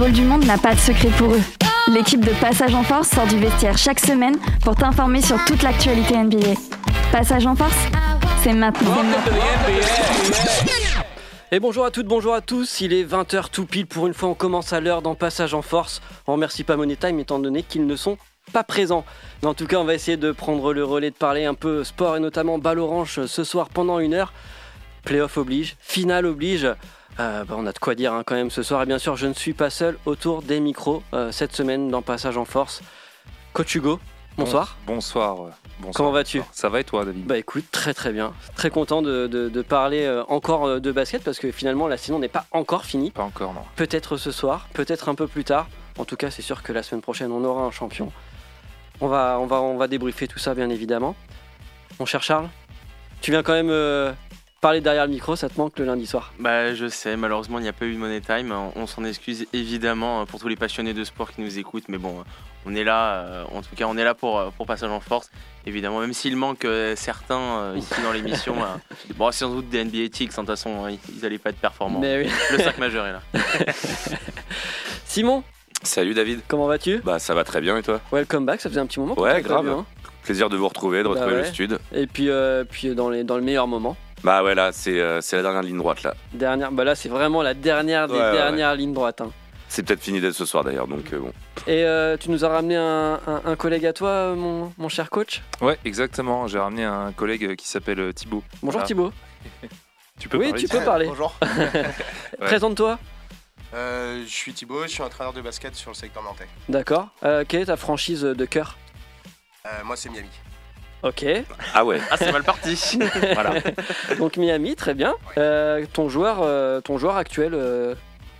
Basketball du monde n'a pas de secret pour eux. L'équipe de Passage en Force sort du vestiaire chaque semaine pour t'informer sur toute l'actualité NBA. Passage en Force, c'est maintenant. Et bonjour à toutes, bonjour à tous, il est 20h tout pile, pour une fois on commence à l'heure dans Passage en Force. On remercie pas Money Time étant donné qu'ils ne sont pas présents. Mais en tout cas on va essayer de prendre le relais, de parler un peu sport et notamment balle orange ce soir pendant une heure. Playoff oblige, finale oblige. Euh, bah, on a de quoi dire hein, quand même ce soir. Et bien sûr, je ne suis pas seul autour des micros euh, cette semaine dans Passage en Force. Coach Hugo, bonsoir. bonsoir. euh, bonsoir. Comment vas-tu? Ça va et toi, David? Bah écoute, très très bien. Très content de, de- de parler encore de basket parce que finalement la saison n'est pas encore finie. Pas encore, non. Peut-être ce soir, peut-être un peu plus tard. En tout cas, c'est sûr que la semaine prochaine, on aura un champion. On va, on va, on va débriefer tout ça, bien évidemment. Mon cher Charles, tu viens quand même euh, parler derrière le micro, ça te manque le lundi soir. Bah je sais, malheureusement il n'y a pas eu de Money Time. On s'en excuse évidemment pour tous les passionnés de sport qui nous écoutent, mais bon, on est là, euh, en tout cas on est là pour, euh, pour Passage en Force, évidemment, même s'il manque euh, certains ici dans l'émission. bon, c'est sans doute des NBA Ticks, hein, de toute façon hein, ils n'allaient pas être performants. Mais oui. Le 5 majeur est là. Simon, Salut David. comment vas-tu? Bah ça va très bien et toi? Welcome back, ça faisait un petit moment. Ouais, grave. vu, hein. Plaisir de vous retrouver, de Bah retrouver ouais. le stud. Et puis, euh, puis dans, les, dans le meilleur moment. Bah ouais là c'est euh, c'est la dernière ligne droite là. Dernière, bah là c'est vraiment la dernière des Ouais, ouais, dernières lignes droites. hein. C'est peut-être fini dès ce soir d'ailleurs donc euh, bon. Et euh, tu nous as ramené un, un- un collègue à toi, euh, mon, mon cher coach? Ouais, exactement. J'ai ramené un collègue qui s'appelle Thibaut. Bonjour Voilà. Thibaut. Tu peux Oui, parler tu peux parler. Bonjour, Présente-toi. Euh, je suis Thibaut, je suis entraîneur de basket sur le secteur nantais. D'accord. Euh, quelle est ta franchise de cœur? Euh, moi c'est Miami. Ok. Ah ouais. Ah c'est mal parti voilà. Donc Miami, très bien. Euh, ton joueur, euh, ton joueur actuel. euh,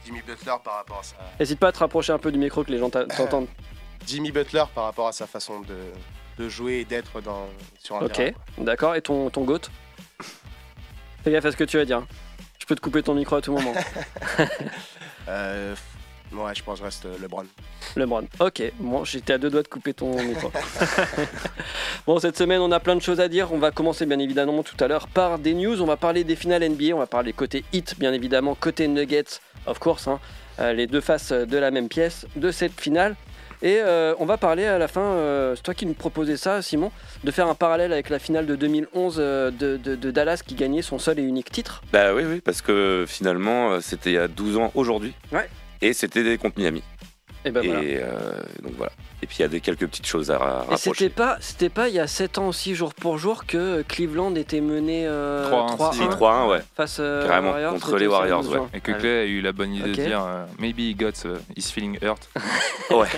Jimmy Butler par rapport à sa... N'hésite pas à te rapprocher un peu du micro que les gens t'a- t'entendent. Jimmy Butler par rapport à sa façon de, de jouer et d'être dans sur un Ok. terrain. D'accord. Et ton ton goat? Fais gaffe à ce que tu vas dire. Je peux te couper ton micro à tout moment. Euh, ouais, je pense que je reste euh, LeBron. LeBron. Ok, bon, j'étais à deux doigts de couper ton micro. bon, cette semaine, on a plein de choses à dire. On va commencer bien évidemment tout à l'heure par des news. On va parler des finales NBA. On va parler côté hit, bien évidemment, côté Nuggets, of course. hein. Euh, les deux faces de la même pièce de cette finale. Et euh, on va parler à la fin, euh, c'est toi qui nous proposais ça, Simon, de faire un parallèle avec la finale de 2011 euh, de, de- de Dallas qui gagnait son seul et unique titre. Bah oui oui parce que finalement c'était il y a 12 ans aujourd'hui. Ouais. Et c'était contre Miami. Et ben voilà. Et euh, donc voilà. Et puis il y a des quelques petites choses à ra- Et c'était rapprocher. pas, c'était pas il y a 7 ans aussi, jour pour jour, que Cleveland était mené euh, 3-1, 3-1 Si, 3-1 ouais. face euh, Carrément, aux Warriors, contre les Warriors, ouais. Et que. Clay a eu la bonne idée Ok. de dire euh, Maybe he got uh, he's feeling hurt. Ouais.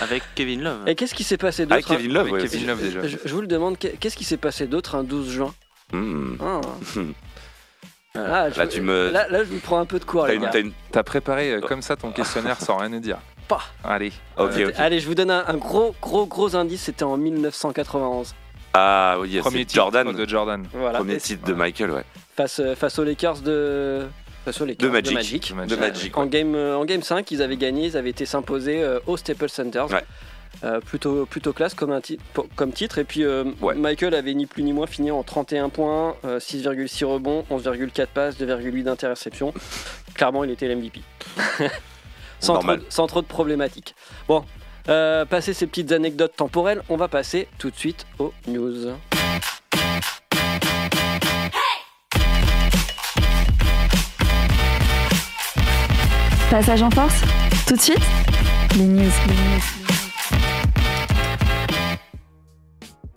Avec Kevin Love. Et qu'est-ce qui s'est passé Avec d'autre Kevin Love Avec ouais, Kevin. Love déjà. je, je vous le demande, qu'est- qu'est-ce qui s'est passé d'autre un 12 juin? Hmm. Ah. Ah, je- Là, tu me- là, là, je vous prends un peu de cours, T'as les une, gars. t'as une- T'as préparé euh, comme ça ton questionnaire sans rien nous dire. Pas. Allez. Ok, Euh, ok. Allez, je vous donne un, un gros, gros, gros indice. C'était en 1991. Ah oui Premier c'est titre Jordan. de Jordan. Voilà. Premier titre de Michael ouais. face, euh, face aux Lakers de. Face aux Lakers De Magic. Magic. De Magic. De Magic. En game, en game 5, ils avaient gagné, ils avaient été s'imposer euh, au Staples Center. Ouais. Euh, plutôt, plutôt classe comme, un ti- comme titre. Et puis euh, Ouais. Michael avait ni plus ni moins fini en 31 points, euh, 6,6 rebonds, 11,4 passes, 2,8 d'interception. Clairement, il était l'MVP. sans, trop, Normal. sans trop de problématiques. Bon, euh, passer ces petites anecdotes temporelles, on va passer tout de suite aux news. Passage en Force, tout de suite, les news.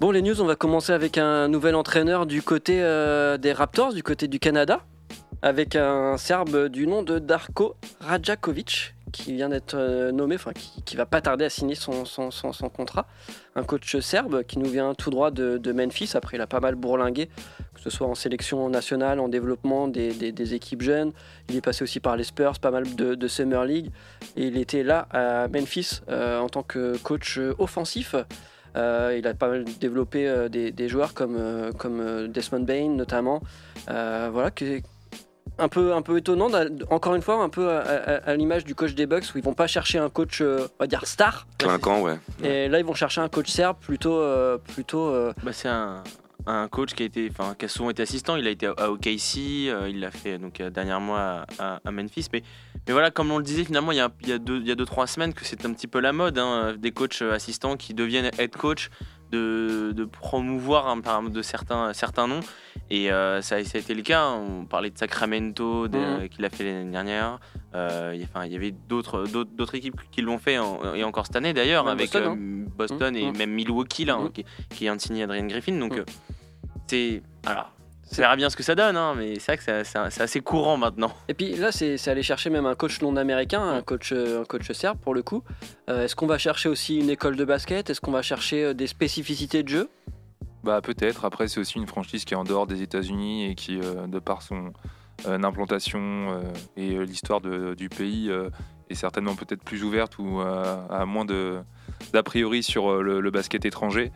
Bon, les news, on va commencer avec un nouvel entraîneur du côté euh, des Raptors, du côté du Canada, avec un Serbe du nom de Darko Rajakovic, qui vient d'être euh, nommé, enfin qui, va pas tarder à signer son, contrat. Un coach serbe qui nous vient tout droit de, Memphis, après il a pas mal bourlingué, que ce soit en sélection nationale, en développement des, équipes jeunes. Il est passé aussi par les Spurs, pas mal de, Summer League, et il était là à Memphis euh, en tant que coach offensif. Euh, il a pas mal développé euh, des, des joueurs comme, euh, comme Desmond Bain notamment. Euh, voilà, qui est un peu, un peu étonnant. Encore une fois, un peu à, à- à l'image du coach des Bucks où ils vont pas chercher un coach, euh, on va dire star. Clinquant ouais. Et là, ils vont chercher un coach serbe plutôt, euh, plutôt. euh, Bah, c'est un, un coach qui a été, enfin, qui a souvent été assistant. Il a été à OKC, euh, il l'a fait donc euh, dernièrement à, à- à Memphis. Mais, mais voilà, comme on le disait, finalement, il y a, il y a deux, il y a deux trois semaines que c'est un petit peu la mode, hein, des coachs assistants qui deviennent head coach, de, de promouvoir un, par- de certains, certains noms. Et euh, ça, ça a été le cas. On parlait de Sacramento, de- Mhm. qui l'a fait l'année dernière. Euh, il y a- enfin, il y avait d'autres, d'autres, d'autres équipes qui l'ont fait, en- et encore cette année d'ailleurs, Même avec Boston, hein. Boston et Mhm. même Milwaukee, là, Mhm. qui, qui de signer Adrian Griffin. Donc, c'est. Alors, on verra bien ce que ça donne, hein, mais c'est vrai que c'est, c'est- c'est assez courant maintenant. Et puis là, c'est c'est aller chercher même un coach non américain, un coach, euh, un coach serbe pour le coup. Euh, Est-ce qu'on va chercher aussi une école de basket? Est-ce qu'on va chercher euh, des spécificités de jeu? Bah peut-être. Après, c'est aussi une franchise qui est en dehors des États-Unis et qui, euh, de par son euh, implantation euh, et euh, l'histoire de- du pays, euh, est certainement peut-être plus ouverte ou euh, a moins de d'a priori sur euh, le, le basket étranger.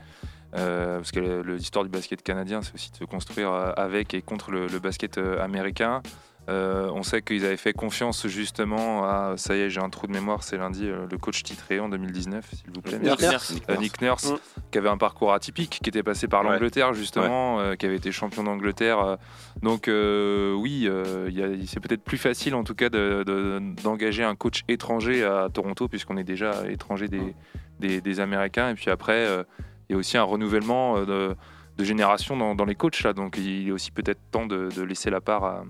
Euh, parce que l'histoire du basket canadien, c'est aussi de se construire euh, avec et contre le, le basket euh, américain. Euh, on sait qu'ils avaient fait confiance justement à, ça y est, j'ai un trou de mémoire, c'est lundi, le coach titré en 2019, s'il vous plaît. Nick Merci. Nurse. Euh, Nick Nurse, qui avait un parcours atypique, qui était passé par l'Angleterre justement, euh, qui avait été champion d'Angleterre. donc euh, oui, euh, c'est peut-être plus facile en tout cas de- de- d'engager un coach étranger à Toronto, puisqu'on est déjà étranger des, des, des Américains. Et puis après, euh, il y a aussi un renouvellement euh, de, génération dans, les coachs là. Donc il est aussi peut-être temps de, laisser la part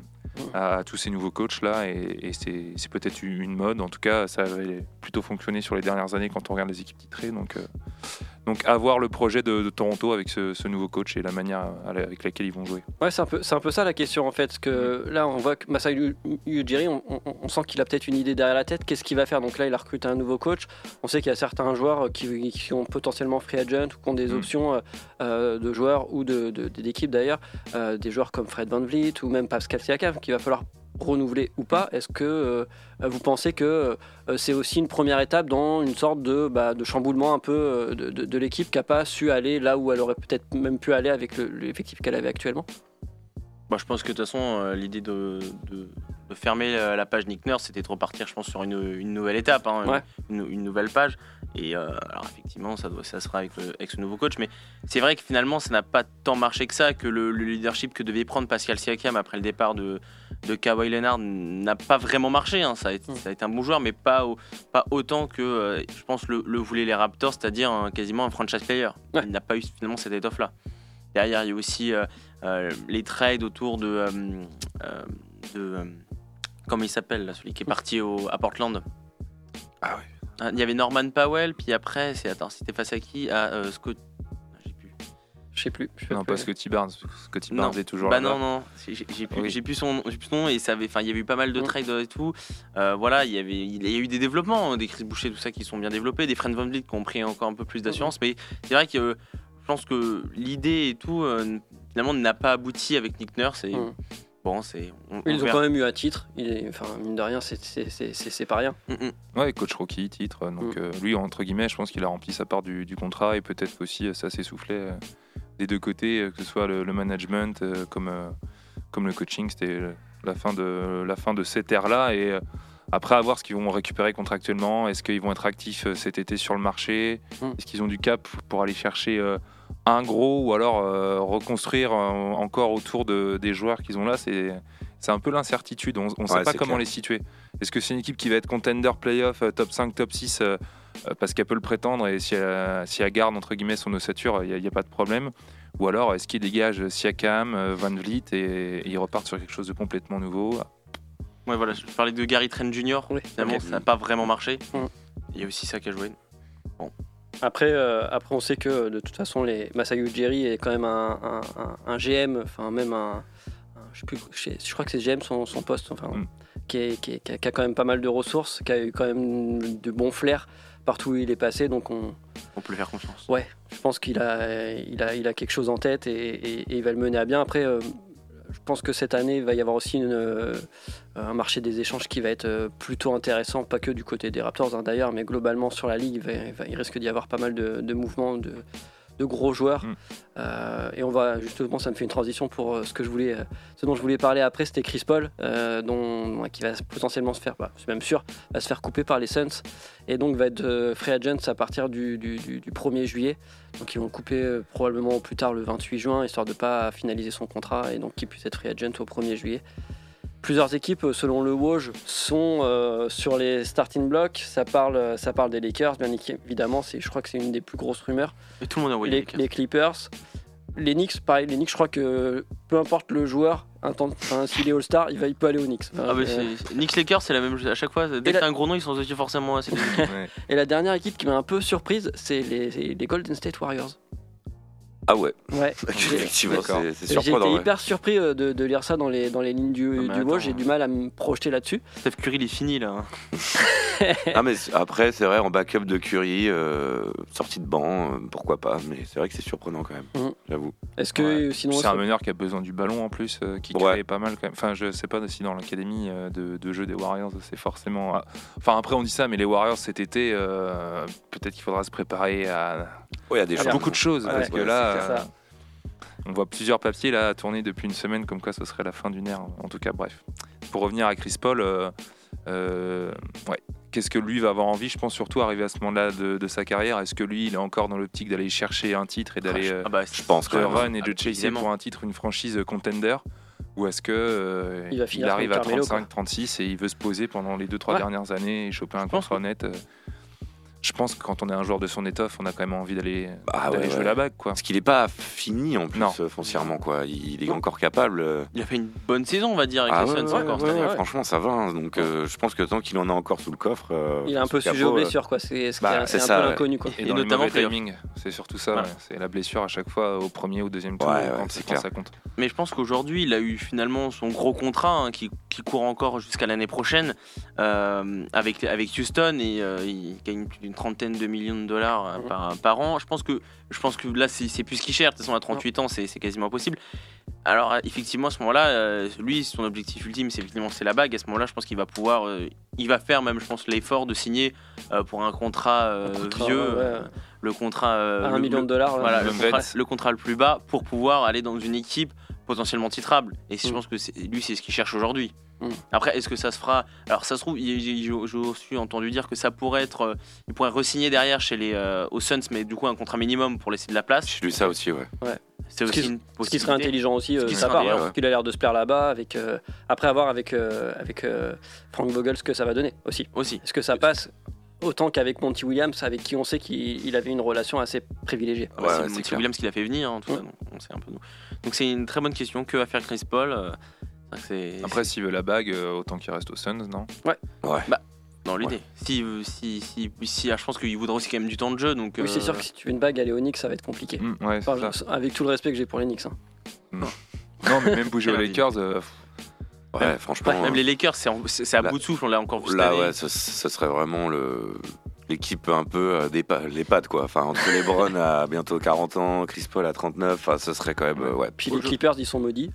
à, tous ces nouveaux coachs là. Et, c'est peut-être une mode. En tout cas, ça avait plutôt fonctionné sur les dernières années quand on regarde les équipes titrées. Donc euh, donc à voir le projet de, de Toronto avec ce, ce nouveau coach et la manière avec laquelle ils vont jouer. Ouais, c'est un, peu, c'est un peu ça la question en fait. Parce que là, on voit que Masai Ujiri, on, on- on sent qu'il a peut-être une idée derrière la tête. Qu'est-ce qu'il va faire? Donc là, il a recruté un nouveau coach. On sait qu'il y a certains joueurs qui, qui sont potentiellement free agent ou qui ont des Mm. options euh, euh, de joueurs ou de- de- d'équipes d'ailleurs. Euh, des joueurs comme Fred Van Vliet ou même Pascal Siakam qu'il va falloir renouveler ou pas. Est-ce que euh, vous pensez que euh, c'est aussi une première étape dans une sorte de, bah, de chamboulement un peu euh, de, de- de l'équipe qui n'a pas su aller là où elle aurait peut-être même pu aller avec le- l'effectif qu'elle avait actuellement? Bah, je pense que de toute façon, l'idée de, fermer la, page Nick Nurse, c'était de repartir, je pense, sur une, une nouvelle étape, hein, Ouais. une, une nouvelle page. Et alors, effectivement, ça, doit, ça sera avec, le- avec ce nouveau coach. Mais c'est vrai que finalement, ça n'a pas tant marché que ça, que le, le leadership que devait prendre Pascal Siakam après le départ de, de Kawhi Leonard n'a pas vraiment marché. hein. Ça, a été, Mm. ça a été un bon joueur, mais pas, au- pas autant que, euh, je pense, le, le voulaient les Raptors, c'est-à-dire un- quasiment un franchise player. Ouais. Il n'a pas eu finalement cette étoffe-là. Derrière, il y a aussi euh, euh, les trades autour de. euh, euh, de euh, comment il s'appelle, celui qui est parti au, à Portland? Ah oui. Ah, Il y avait Norman Powell, puis après, c'est. Attends, c'était face à qui? À euh, Scott. Je sais plus. Non, plus. pas Scotty Barnes. Scotty Non. Barnes est toujours Bah là. non, non, j'ai plus, Oui. j'ai plus son, j'ai plus son nom et ça avait, enfin, il y avait eu pas mal de Mm. trades et tout. Euh, voilà, il y avait, il y a eu des développements, hein, des Chris Boucher, tout ça qui sont bien développés, des Friends Van Vliet qui ont pris encore un peu plus d'assurance, mais c'est vrai que euh, je pense que l'idée et tout euh, finalement n'a pas abouti avec Nick Nurse et Mm. bon, c'est. on- on Ils ont quand même eu un titre. Il est, enfin, mine de rien, c'est- pas rien. Mm, mm. Ouais, coach rookie, titre. Donc Mm. euh, lui, entre guillemets, je pense qu'il a rempli sa part du, du contrat et peut-être qu'aussi euh, ça s'est soufflé euh, des deux côtés, euh, que ce soit le, le management euh, comme, euh, comme le coaching. C'était la fin de, la fin de cette ère-là. Et après, à voir ce qu'ils vont récupérer contractuellement. Est-ce qu'ils vont être actifs cet été sur le marché? Mm. Est-ce qu'ils ont du cap pour aller chercher un gros ou alors reconstruire encore autour de, des joueurs qu'ils ont là? C'est c'est un peu l'incertitude. On ne sait pas comment clair. les situer. Est-ce que c'est une équipe qui va être contender playoff, top 5, top 6 euh, euh, parce qu'elle peut le prétendre et si elle, si elle garde entre guillemets son ossature, il n'y a, pas de problème Ou alors est-ce qu'ils dégagent Siakam, euh, Van Vliet et, et ils repartent sur quelque chose de complètement nouveau? Ouais, voilà, je parlais de Gary Trent Jr. Oui. Finalement, ça n'a pas vraiment marché. Il y a aussi ça qui a joué. Après, euh, après, on sait que de toute façon, les Masai Ujiri est quand même un, un- un- un GM, enfin même un, je, sais plus, je, sais- je crois que c'est GM son, son poste, enfin, Mm. qui, est- qui est- qui a, qui a quand même pas mal de ressources, qui a eu quand même de bons flairs partout où il est passé, donc on, On peut lui faire confiance. Ouais, je pense qu'il a, il a, il a quelque chose en tête et, et- et il va le mener à bien. Après, euh, je pense que cette année, il va y avoir aussi une, euh, un marché des échanges qui va être euh, plutôt intéressant, pas que du côté des Raptors hein, d'ailleurs, mais globalement sur la ligue, il, va- il va- il risque d'y avoir pas mal de, de mouvements, de, de gros joueurs. Mm. Euh, et on va justement, ça me fait une transition pour euh, ce que je voulais, euh, ce dont je voulais parler après, c'était Chris Paul, dont, qui va potentiellement se faire, bah, c'est même sûr, va se faire couper par les Suns et donc va être free agent à partir du, du- du- du 1er juillet. Donc ils vont le couper probablement plus tard le 28 juin, histoire de pas finaliser son contrat et donc qu'il puisse être free agent au 1er juillet. Plusieurs équipes, selon le Woj, sont euh, sur les starting blocks. Ça parle, ça parle des Lakers, bien évidemment. C'est, je crois que c'est une des plus grosses rumeurs. Et tout le monde a envoyé les, les Lakers. les Clippers, les Knicks, pareil. Les Knicks, je crois que peu importe le joueur, un temps- enfin, s'il est All-Star, il va, il peut aller aux Knicks. Enfin, Ah bah euh, c'est Knicks Lakers, c'est la même chose à chaque fois. Dès que la- t'as un gros nom, ils sont associés forcément à. Ouais. et la dernière équipe qui m'a un peu surprise, c'est les, c'est les Golden State Warriors. Ah ouais, Ouais. effectivement, D'accord. c'est surprenant. ouais. hyper surpris euh, de, de lire ça dans les, dans les lignes du, mais du attends. J'ai du mal à me projeter là-dessus. Steph Curry, il est fini là. hein. Ah mais après c'est vrai en backup de Curry, euh, sortie de banc, euh, pourquoi pas, mais c'est vrai que c'est surprenant quand même, Mhm. j'avoue. Est-ce que Ouais. sinon. C'est un meneur qui a besoin du ballon en plus, euh, qui Ouais. crée pas mal quand même. Enfin, je sais pas si dans l'académie euh, de, de jeu des Warriors, c'est forcément. ah, Enfin, après, on dit ça, mais les Warriors cet été, euh, peut-être qu'il faudra se préparer à, Ouais, il y a des à beaucoup de choses. Parce que ouais, là, euh, on voit plusieurs papiers là tourner depuis une semaine, comme quoi ce serait la fin d'une ère. En tout cas, bref. Pour revenir à Chris Paul, euh, euh, ouais. Qu'est-ce que lui va avoir envie Je pense surtout arriver à ce moment-là de, de sa carrière? Est-ce que lui, il est encore dans l'optique d'aller chercher un titre et d'aller euh, Ah bah, Je pense de run et Ah, de chasser évidemment. pour un titre une franchise contender? Ou est-ce que euh, Il arrive à Carmelo, 35 36 et il veut se poser pendant les 2 3 Ouais. dernières années et choper un contrat honnête euh, je pense que quand on est un joueur de son étoffe on a quand même envie d'aller Bah ouais, jouer ouais. la bague quoi Parce qu'il est pas fini en plus Non. euh, foncièrement quoi, il, est encore capable. euh. Il a fait une bonne saison, on va dire, avec Ah les ouais, Suns ouais, encore ouais, cette année. ouais, franchement ça va. hein. Donc euh, je pense que tant qu'il en a encore sous le coffre, euh, Il est un peu le sujet aux blessures, quoi. C'est ce Bah, est- c'est c'est un ça, peu ouais. l'inconnu, quoi. et, Et dans le notamment playoff. timing c'est surtout ça c'est la blessure à chaque fois au premier ou deuxième tour quand, c'est quand clair. ça compte Mais je pense qu'aujourd'hui, il a eu finalement son gros contrat hein, qui, qui court encore jusqu'à l'année prochaine euh, avec, avec Houston et il gagne plus d'une trentaine de millions de dollars euh, Mhm. par, par an. Je pense que, je pense que là, c'est plus ce qu'il cherche. De toute façon, à 38 ans, c'est c'est quasiment impossible. Alors, euh, effectivement, à ce moment-là, euh, lui, son objectif ultime, c'est effectivement c'est la bague. À ce moment-là, je pense qu'il va pouvoir, euh, il va faire même, je pense, l'effort de signer euh, pour un contrat, euh, Un contrat, vieux, ouais. euh, le contrat. euh, À un le- million le- de dollars. là. voilà, le contrat, le contrat le plus bas pour pouvoir aller dans une équipe potentiellement titrable. Et je Mm. pense que lui, c'est ce qu'il cherche aujourd'hui. Mm. Après, est-ce que ça se fera Alors, ça se trouve, je je suis entendu dire que ça pourrait être. euh, il pourrait re-signer derrière chez les euh, aux Suns, mais du coup, un contrat minimum pour laisser de la place. J'ai lu ça aussi, ouais. C'est Ce qui- aussi une Ce qui serait intelligent aussi euh, serait part, intelligent, parce qu'il a l'air de se plaire là-bas, avec, euh, après avoir avec, euh, avec euh, Frank Vogel ce que ça va donner aussi. Aussi. Est-ce que ça passe autant qu'avec Monty Williams, avec qui on sait qu'il il avait une relation assez privilégiée? Ouais, c'est ouais, Monty clair. Williams qui l'a fait venir, en tout cas. Mm. donc on sait un peu nous. Donc, c'est une très bonne question. Que va faire Chris Paul Après s'il veut la bague euh, autant qu'il reste aux Suns non? Dans l'idée. Si, si, si, si, ah, je pense qu'il voudra aussi quand même du temps de jeu. Donc, Oui, c'est euh, sûr que si tu veux une bague, aller au Knicks, ça va être compliqué. Mm, ouais, c'est Enfin, ça. je- avec tout le respect que j'ai pour les Knicks. hein. non mais même bouger aux Lakers euh, Ouais, franchement. Même euh, les Lakers, c'est à bout de souffle, on l'a encore vu Là, ouais, ce, ce serait vraiment le l'équipe un peu euh, des pa- les pattes quoi. Enfin entre LeBron à bientôt 40 ans, Chris Paul à 39, enfin ce serait quand même euh, ouais. Puis les Clippers, ils sont maudits.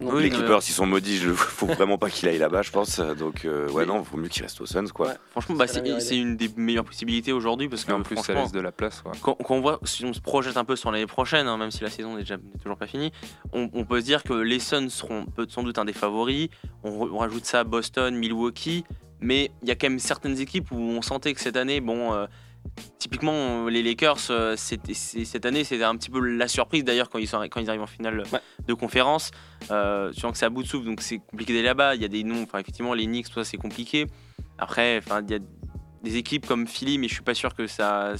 Donc, Oui, les Clippers, ils sont maudits, il faut vraiment pas qu'il aille là-bas, je pense. Donc euh, ouais, non, vaut mieux qu'il reste aux Suns quoi. Ouais. Franchement, bah, C'est une des meilleures possibilités aujourd'hui parce que et en plus ça laisse de la place ouais. quand, quand on voit, si on se projette un peu sur l'année prochaine, hein, même si la saison n'est déjà n'est toujours pas finie, on, on peut se dire que les Suns seront peut- sans doute un des favoris. On rajoute ça à Boston, Milwaukee, mais il y a quand même certaines équipes où on sentait que cette année, bon, euh, typiquement euh, les Lakers, euh, c'était- cette année c'était un petit peu la surprise d'ailleurs quand ils sont quand ils arrivent en finale Ouais. de conférence. Euh, tu sens que c'est à bout de souffle, donc c'est compliqué d'aller là-bas. Il y a des noms, enfin effectivement les Knicks, tout ça c'est compliqué. Après, enfin il y a des équipes comme Philly, mais je suis pas sûr que ça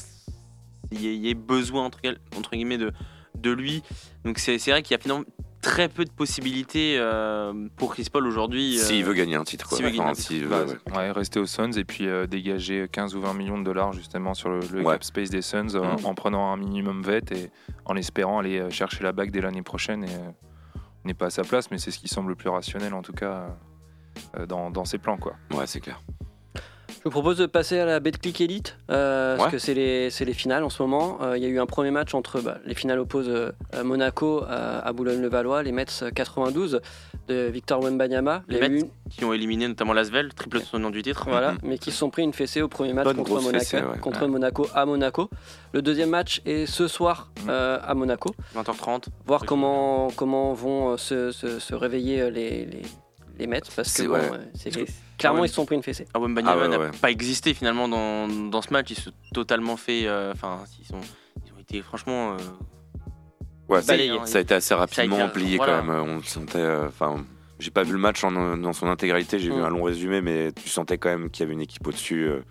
y, ait- y ait besoin entre, guil- entre guillemets de, de lui. Donc c'est c'est vrai qu'il y a finalement très peu de possibilités euh, pour Chris Paul aujourd'hui. euh, S'il veut gagner un titre quoi. s'il veut gagner un Enfin, titre, s'il Bah, veut, ouais. ouais, rester aux Suns et puis euh, dégager 15 ou 20 millions de dollars justement sur le, le Ouais. cap space des Suns euh, Mhm. en prenant un minimum vet et en espérant aller chercher la bague dès l'année prochaine. Et, euh, on n'est pas à sa place, mais c'est ce qui semble le plus rationnel en tout cas euh, dans, dans ses plans. Quoi. Ouais, c'est clair. Je vous propose de passer à la Betclic Elite, euh, parce que c'est les, finales en ce moment. Euh, Il y a eu un premier match entre bah, les finales opposent euh, Monaco à, Boulogne-le-Valois, les Mets 92 de Victor Wembanyama. Les Mets une- Qui ont éliminé notamment Lasvel, triple tenant du titre. voilà, Mhm. mais qui se sont pris une fessée au premier match Bonne contre, Monaco, fessée, ouais. contre Ouais. Monaco à Monaco. Le deuxième match est ce soir Mhm. à Monaco. 20h30. Voir comment, comment vont se, se- se réveiller les, les, les Mets, parce que C'est- bon, ouais. euh, clairement ouais. ils se sont pris une fessée. Ah, Ah ouais, n'a ouais. pas existé finalement dans, dans ce match. Ils se sont totalement fait. euh, Enfin, ils, sont, ils ont été franchement. euh, Ouais, ça, Balayé. ça a été assez rapidement été- plié voilà. quand même. On sentait. euh, Enfin, j'ai pas vu le match en- dans son intégralité. J'ai vu Mm. un long résumé, mais tu sentais quand même qu'il y avait une équipe au-dessus euh,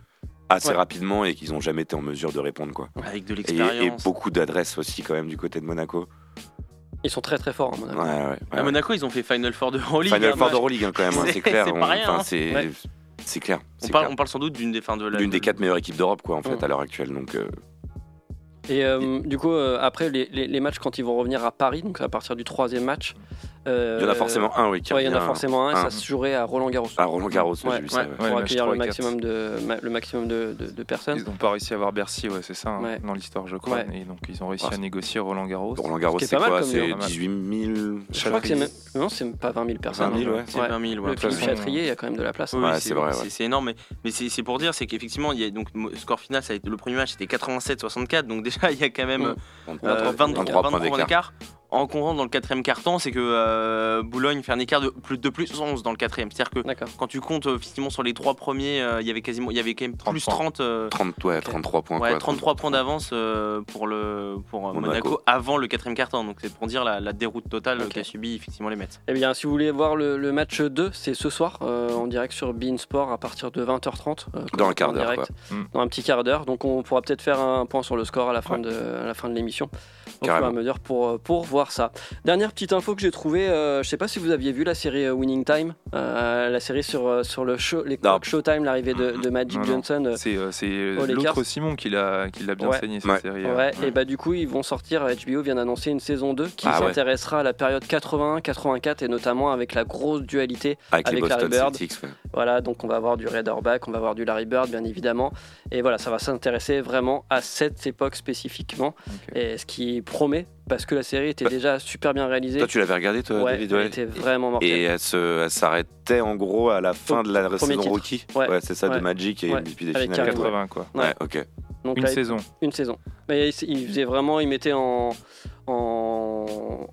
assez Ouais. rapidement et qu'ils ont jamais été en mesure de répondre quoi. avec de Et, et l'expérience. beaucoup d'adresses aussi quand même du côté de Monaco. Ils sont très très forts à Monaco. Ouais, ouais, ouais. À Monaco, ils ont fait Final Four de Euroleague. Final hein, Four bah, d'Euroleague hein, quand même, hein, c'est- clair. c'est rien, hein. c'est clair. On parle, clair. on parle sans doute d'une des fins de la. L'une des quatre meilleures équipes d'Europe quoi en fait à l'heure actuelle. Donc euh, Et euh, du coup, euh, après les, les- les matchs, quand ils vont revenir à Paris, donc à partir du troisième match, euh, il y en a forcément un oui ouais, il y en a forcément un, un. ça se jouerait à Roland Garros. à Roland Garros. ouais, j'ai vu ça, ouais, ouais. pour accueillir le 3 et maximum, de, ma- le maximum de, de- de personnes. Ils n'ont pas réussi à avoir Bercy, ouais, c'est ça, hein, Ouais. dans l'histoire, je crois. Ouais. Et donc, ils ont réussi Ah, à négocier Roland Garros. Roland Garros Ce qui est c'est pas mal quoi comme C'est numéro. 18 000 Je crois que c'est même... Non, c'est pas 20 000 personnes. 20 000, hein. ouais. C'est Ouais. 20 000. ouais. Le façon, Châtrier, il y a quand même de la place. Oui, c'est vrai, c'est- ouais. C'est énorme, mais, mais c'est c'est pour dire, c'est qu'effectivement, il y a donc mo- score final, ça le premier match c'était 87-64, donc déjà il y a quand même Mm. euh, 23 23, points d'écart. En comptant dans le quatrième carton, c'est que euh, Boulogne fait un écart de plus de plus 11 dans le quatrième. C'est-à-dire que quand tu comptes euh, effectivement sur les trois premiers, euh, il y avait quasiment, il y avait quand même 30 plus points. 30. euh, 30, ouais, 33 points. Ouais, quoi, 33 points d'avance euh, pour, le, pour Monaco. Monaco. avant le quatrième carton. Donc c'est pour dire la, la déroute totale qu'a subi effectivement les Mets. Eh bien, si vous voulez voir le, le match 2, c'est ce soir, euh, en direct sur Bein Sport à partir de 20h30. euh, Dans un quart d'heure. Dans un petit quart d'heure. Donc, on pourra peut-être faire un point sur le score à la fin de, à la fin de l'émission. Au fur et à mesure pour, euh, pour voir ça. Dernière petite info que j'ai trouvée, euh, je sais pas si vous aviez vu la série euh, Winning Time, euh, la série sur, sur le show, les Non. Showtime, l'arrivée de, de Magic Non, non. Johnson. C'est l'autre. Simon qui l'a qui l'a bien Ouais. saigné cette Ouais. série. Ouais, et bah du coup ils vont sortir, HBO vient d'annoncer une saison 2 qui Ah ouais. s'intéressera à la période 80-84 et notamment avec la grosse dualité Avec, Avec Larry Bird. Celtics. ouais. Voilà, donc on va avoir du Red Auerbach, on va avoir du Larry Bird, bien évidemment. Et voilà, ça va s'intéresser vraiment à cette époque spécifiquement. Et ce qui promet, parce que la série était Bah, déjà super bien réalisée. Toi, tu l'avais regardé, toi, ouais, David elle ouais. était vraiment mortelle. Et elle se- elle s'arrêtait en gros à la fin de la saison titre. rookie. Ouais. c'est ça, Ouais. de Magic et Ouais. puis des Avec finales. Karim. ouais. 80 quoi. Ouais, ok. Donc Une là, saison. une saison. Mais il il faisait vraiment, il mettait en, en,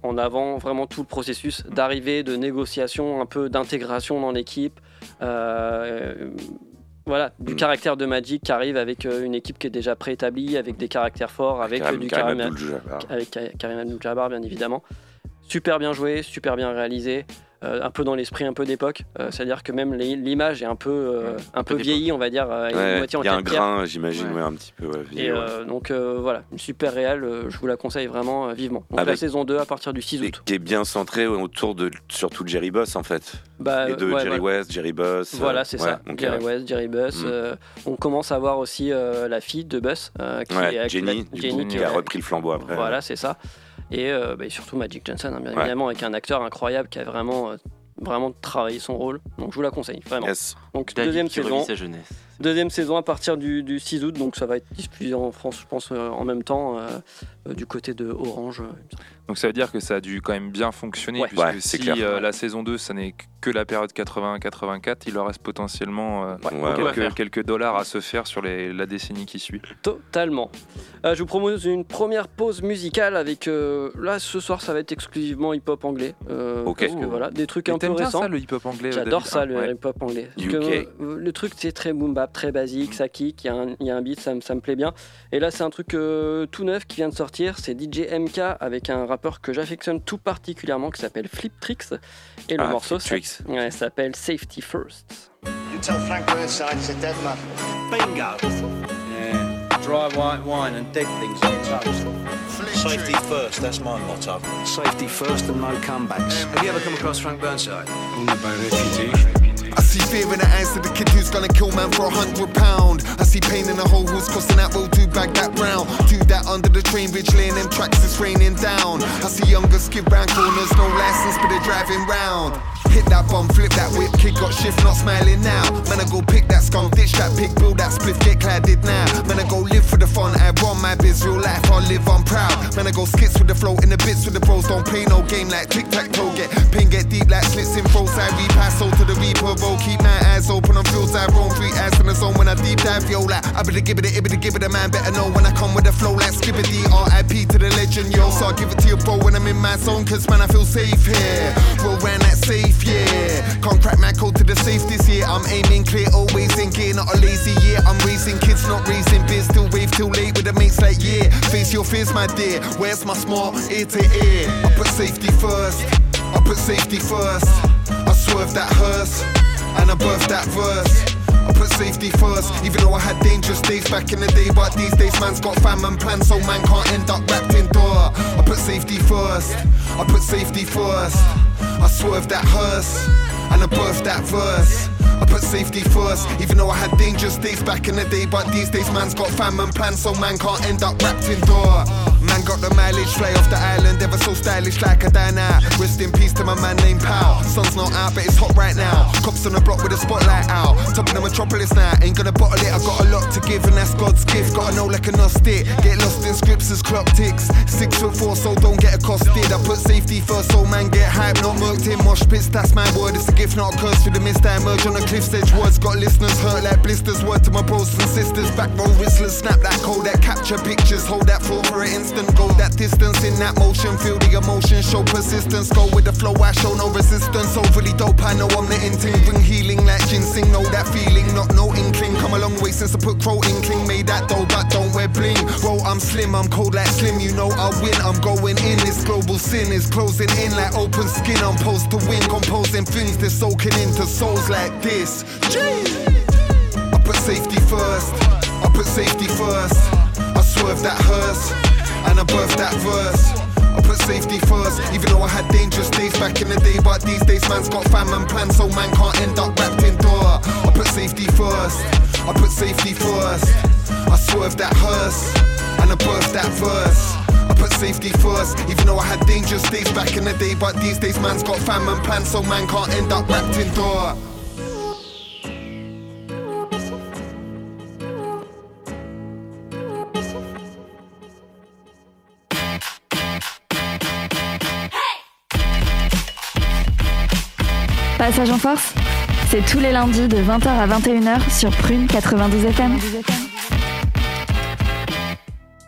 en avant vraiment tout le processus d'arrivée, de négociation, un peu d'intégration dans l'équipe. Euh, voilà, du Mm. caractère de Magic qui arrive avec euh, une équipe qui est déjà préétablie, avec des caractères forts, avec euh, Karim- du Karim Karim, Abdul-Jabbar. avec Ka- Karim Abdul-Jabbar, bien évidemment. Super bien joué, super bien réalisé, euh, un peu dans l'esprit un peu d'époque. Euh, C'est-à-dire que même l'image est un peu, euh, un peu vieillie, on va dire, Ouais, Il y a un grain, j'imagine, Ouais. ouais, un petit peu. Et donc voilà, une super réelle, je vous la conseille vraiment vivement. Donc la Avec- saison 2 à partir du 6 Et août. qui est bien centré autour de surtout de Jerry Boss en fait. Bah, deux, ouais, Jerry voilà. West, Jerry Boss. Voilà, c'est ça. Jerry. West, Jerry Buss. Mm. euh, on commence à voir aussi la fille de Buss, euh, qui est Jenny, qui- du Jenny coup, qui qui a repris le flambeau après. Voilà, c'est ça. Et, euh, bah, et surtout Magic Johnson, hein, bien Ouais. évidemment, avec un acteur incroyable qui a vraiment, euh, vraiment travaillé son rôle. Donc je vous la conseille, vraiment. Yes. Donc David deuxième saison, sa jeunesse. Deuxième saison à partir du, du 6 août, donc ça va être diffusé en France, je pense, euh, en même temps, euh, euh, du côté de Orange. Donc ça veut dire que ça a dû quand même bien fonctionner, Ouais. puisque Ouais, si clair. euh, la saison 2, ça n'est que la période 80-84, il leur reste potentiellement euh, Ouais, quelques, quelques dollars à se faire sur les- la décennie qui suit. Totalement. Euh, je vous propose une première pause musicale avec. euh, là, ce soir, ça va être exclusivement hip-hop anglais. euh, Ok. parce que, voilà, des trucs Et un peu récents. ça, le hip-hop anglais J'adore ça, le Ouais. hip-hop anglais. Que, euh, le truc, c'est très boom bap, très basique, ça kick, il y, a un- il y a un beat, ça, me- ça me plaît bien. Et là, c'est un truc euh, tout neuf qui vient de sortir. C'est DJ MK avec un rappeur que j'affectionne tout particulièrement qui s'appelle Flip Tricks. Et le Ah, morceau Tricks. ouais, s'appelle Safety First. You tell Frank Burnside he's a dead man. Bingo. Yeah. Dry white wine and dead things on toast. Safety first, that's my motto. Safety first and no comebacks. Have you ever come across Frank Burnside? Only by reputation. I see fear in the eyes of the kid who's gonna kill man for a hundred pound. I see pain in the hole who's crossing that road to bag that round. Do that under the train bridge, laying them tracks, it's raining down. I see younger skid round corners, no license, but they're driving round. Hit that bomb, flip that whip, kid got shift, not smiling now. Man, I go pick that scum, ditch that pig, build that spliff, get cladded now. Man, I go live for the fun, I run my biz, real life, I live, I'm proud. Man, I go skits with the flow, in the bits with the bros, don't play no game like tic tac toe, get pain, get deep like slits in froze, I repass, so to the reaper, keep my eyes open on fields, I roam, three eyes in the zone when I deep dive, yo, like, I better give it, it better give it, a man better know when I come with the flow, like skibbity, RIP to the legend, yo, so I give it to you, bro, when I'm in my zone, cause man, I feel safe here. Roll round that safe, yeah. Can't crack my code to the safe this year. I'm aiming clear, always in gear, not a lazy year. I'm raising kids, not raising biz. Still wave till late with the mates like yeah. Face your fears, my dear. Where's my smart ear to ear? I put safety first. I put safety first. I swerve that hearse and I birth that verse. I put safety first, even though I had dangerous days back in the day. But these days, man's got fam and plans, so man can't end up wrapped in door. I put safety first, I put safety first. I swerve that hearse and I birth that verse. I put safety first, even though I had dangerous days back in the day. But these days, man's got fam and plans, so man can't end up wrapped in door. Man got the mileage, fly off the island, ever so stylish like a dine out. Rest in peace to my man named Pal. Sun's not out, but it's hot right now. Cops on the block with a spotlight out. Top of the metropolis now, ain't gonna bottle it. I got a lot to give, and that's God's gift. Gotta know like a gnostic. Get lost in scripts as clock ticks. Six foot four, so don't get accosted. I put safety first, so man get hype, not murked in mosh pits. That's my word, it's a gift, not a curse. For the mist, I emerge on the cliff's edge. Words got listeners hurt like blisters. Word to my bros and sisters. Back row whistlers, snap that code, that capture pictures. Hold that floor for an instant. Go that distance in that motion. Feel the emotion, show persistence. Go with the flow, I show no resistance. Overly dope, I know I'm the inting. Bring healing like ginseng. Know that feeling, not no inkling. Come a long way since I put crow inkling. Made that dough, but don't wear bling. Bro, I'm slim, I'm cold like slim. You know I win, I'm going in. This global sin is closing in like open skin. I'm posed to win, composing things they're soaking into souls like this. I put safety first. I put safety first. I swerve that hearse and I birth that verse. I put safety first, even though I had dangerous days back in the day. But these days, man's got fam and plans, so man can't end up wrapped in door. I put safety first. I put safety first. I swerve that hearse and I birth that verse. Put safety first, even though I had dangerous days back in the day. But these days, man's got fam and plans, so man can't end up wrapped in door. Passage en force, c'est tous les lundis de 20h à 21h sur Prune 92 FM.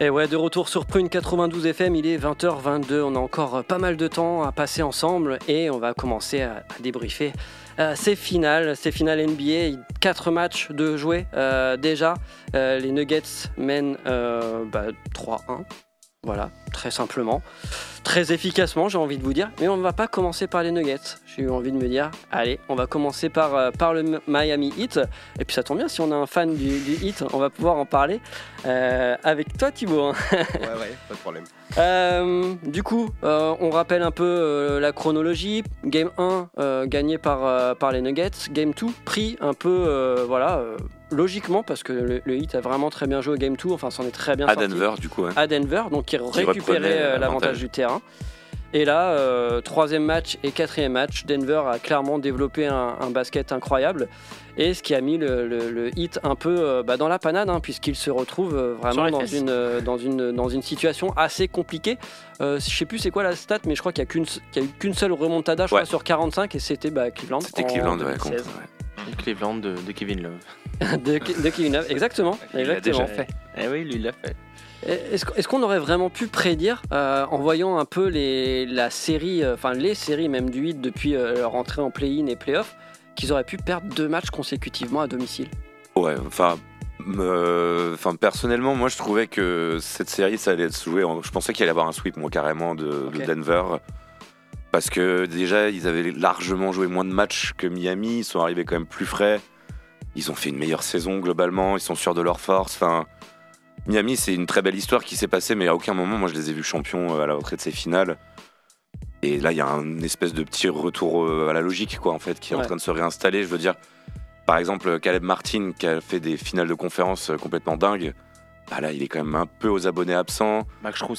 Et ouais, de retour sur Prune 92 FM, il est 20h22. On a encore pas mal de temps à passer ensemble et on va commencer à, débriefer euh, ces finales, ces NBA. 4 matchs de jouer euh, déjà. Euh, les Nuggets mènent euh, bah, 3-1. Voilà, très simplement. Très efficacement, j'ai envie de vous dire. Mais on ne va pas commencer par les Nuggets. J'ai eu envie de me dire, allez, on va commencer par, euh, par le Miami Heat. Et puis ça tombe bien, si on a un fan du, du Heat, on va pouvoir en parler euh, avec toi Thibaut. hein. Ouais, ouais, pas de problème. Euh, du coup, on rappelle un peu la chronologie. Game 1 euh, gagné par, par les Nuggets. Game 2 pris un peu, voilà, logiquement parce que le, le Heat a vraiment très bien joué au Game 2. Enfin, s'en est très bien À sorti. Denver, du coup. hein. À Denver, donc il reprenait récupérait euh, l'avantage. du terrain. Et là, euh, troisième match et quatrième match, Denver a clairement développé un, un basket incroyable. Et ce qui a mis le, le- le hit un peu euh, bah, dans la panade, hein, puisqu'il se retrouve euh, vraiment dans fesses. une, euh, dans, une, dans une situation assez compliquée. Euh, je sais plus c'est quoi la stat, mais je crois qu'il n'y a qu'une qu'il y a eu qu'une seule remontada je Ouais. crois, sur 45 et c'était bah, Cleveland. C'était en Cleveland, ouais, 2016. contre. ouais. Cleveland de, de Kevin Love. de, de Kevin Love, exactement. Il l'a exactement. déjà fait. Eh oui, lui, il l'a fait. Est-ce qu'- est-ce qu'on aurait vraiment pu prédire, euh, en voyant un peu les, la série, euh, enfin les séries même du hit depuis euh, leur entrée en play-in et play-off, qu'ils auraient pu perdre deux matchs consécutivement à domicile? Ouais, enfin, euh, enfin, personnellement, moi, je trouvais que cette série, ça allait se jouer. en- Je pensais qu'il allait y avoir un sweep, moi, carrément, de. Denver. Parce que déjà, ils avaient largement joué moins de matchs que Miami. Ils sont arrivés quand même plus frais. Ils ont fait une meilleure saison globalement. Ils sont sûrs de leur force. Enfin, Miami, c'est une très belle histoire qui s'est passée, mais à aucun moment, moi, je les ai vus champions euh, à la rentrée de ces finales. Et là, il y a un espèce de petit retour euh, à la logique, quoi, en fait, qui est en train de se réinstaller. Je veux dire, par exemple, Caleb Martin, qui a fait des finales de conférence euh, complètement dingues, bah là, il est quand même un peu aux abonnés absents.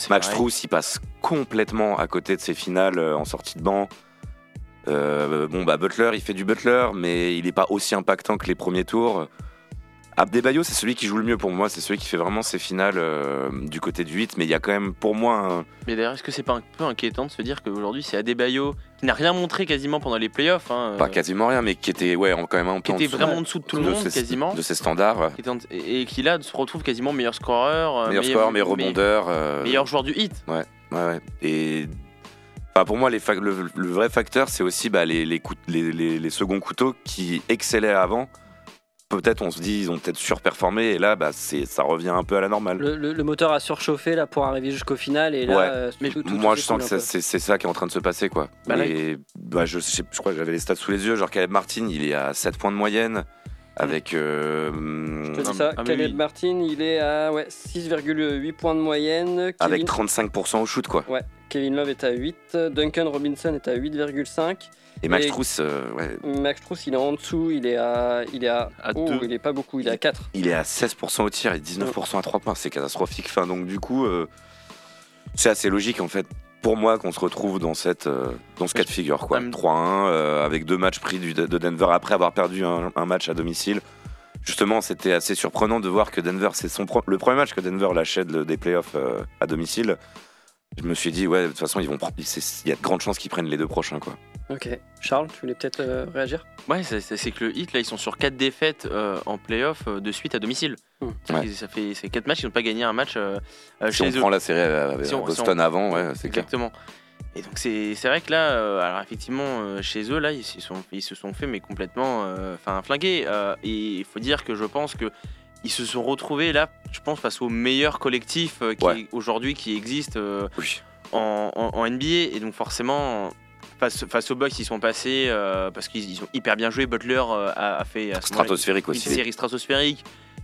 Max. Strauss, il passe complètement à côté de ses finales euh, en sortie de banc. Euh, bon, bah, Butler, il fait du Butler, mais il n'est pas aussi impactant que les premiers tours. Abdebayo, c'est celui qui joue le mieux pour moi. C'est celui qui fait vraiment ses finales euh, du côté du 8. Mais il y a quand même, pour moi, un- Mais d'ailleurs, est-ce que c'est pas un peu inquiétant de se dire qu'aujourd'hui c'est Adebayo qui n'a rien montré quasiment pendant les playoffs hein, pas euh, quasiment rien, mais qui était ouais, quand même un peu qui en était dessous vraiment en dessous de tout le de monde ses- quasiment de ses standards. et et qui là se retrouve quasiment meilleur scoreur, euh, meilleur score, meilleur rebondeur. euh, meilleur joueur du hit. Ouais, ouais, ouais. Et enfin, pour moi, les le, le vrai facteur, c'est aussi bah, les- les seconds couteaux qui excellaient avant. Peut-être on se dit ils ont peut-être surperformé et là bah, c'est ça revient un peu à la normale. Le, le- le moteur a surchauffé là pour arriver jusqu'au final et là, Ouais. euh, Mais tout- tout- Moi tout je sens que c'est c'est ça qui est en train de se passer quoi. Bah, et bah, je, sais- je crois que j'avais les stats sous les yeux, genre Caleb Martin il est à 7 points de moyenne avec euh, Je te dis ça, ah, Caleb oui. Martin, il est à ouais, 6,8 points de moyenne. avec Kevin, 35% au shoot quoi. ouais, Kevin Love est à 8. Duncan Robinson est à 8,5. Et Max Strus, euh, ouais, Max Strauss, il est en dessous, il est à, il est à, À oh, deux. il est pas beaucoup, il est à 4. il est à 16% au tir et 19% à 3 points, c'est catastrophique. Enfin, donc du coup, euh, c'est assez logique en fait pour moi qu'on se retrouve dans, cette, euh, dans ce cas de figure. quoi. Hum. 3-1 euh, avec deux matchs pris du- de Denver après avoir perdu un, un match à domicile. Justement, c'était assez surprenant de voir que Denver, c'est son pro- le premier match que Denver lâchait de- des playoffs euh, à domicile. Je me suis dit, ouais, de toute façon, ils vont il y a de grandes chances qu'ils prennent les deux prochains. Quoi. Ok. Charles, tu voulais peut-être euh, réagir? Ouais, c'est- que le hit là ils sont sur 4 défaites euh, en playoff euh, de suite à domicile. C'est-à-dire que Ça fait c'est 4 matchs ils n'ont pas gagné un match euh, euh, Si chez on eux. prend la série à, à Si on- si Boston avant, ouais, c'est clair. Exactement. Et donc c'est c'est vrai que là, euh, alors effectivement, euh, chez eux, là, ils, se sont, ils se sont fait mais complètement euh, enfin flingués. euh, et il faut dire que je pense que ils se sont retrouvés là, je pense, face au meilleur collectif euh, Ouais. aujourd'hui qui existe euh, Oui. en, en- en NBA. Et donc forcément, face, face aux Bucks, ils sont passés euh, parce qu'ils ils ont hyper bien joué. Butler a, a fait à Stratosphérique une aussi. série stratosphérique.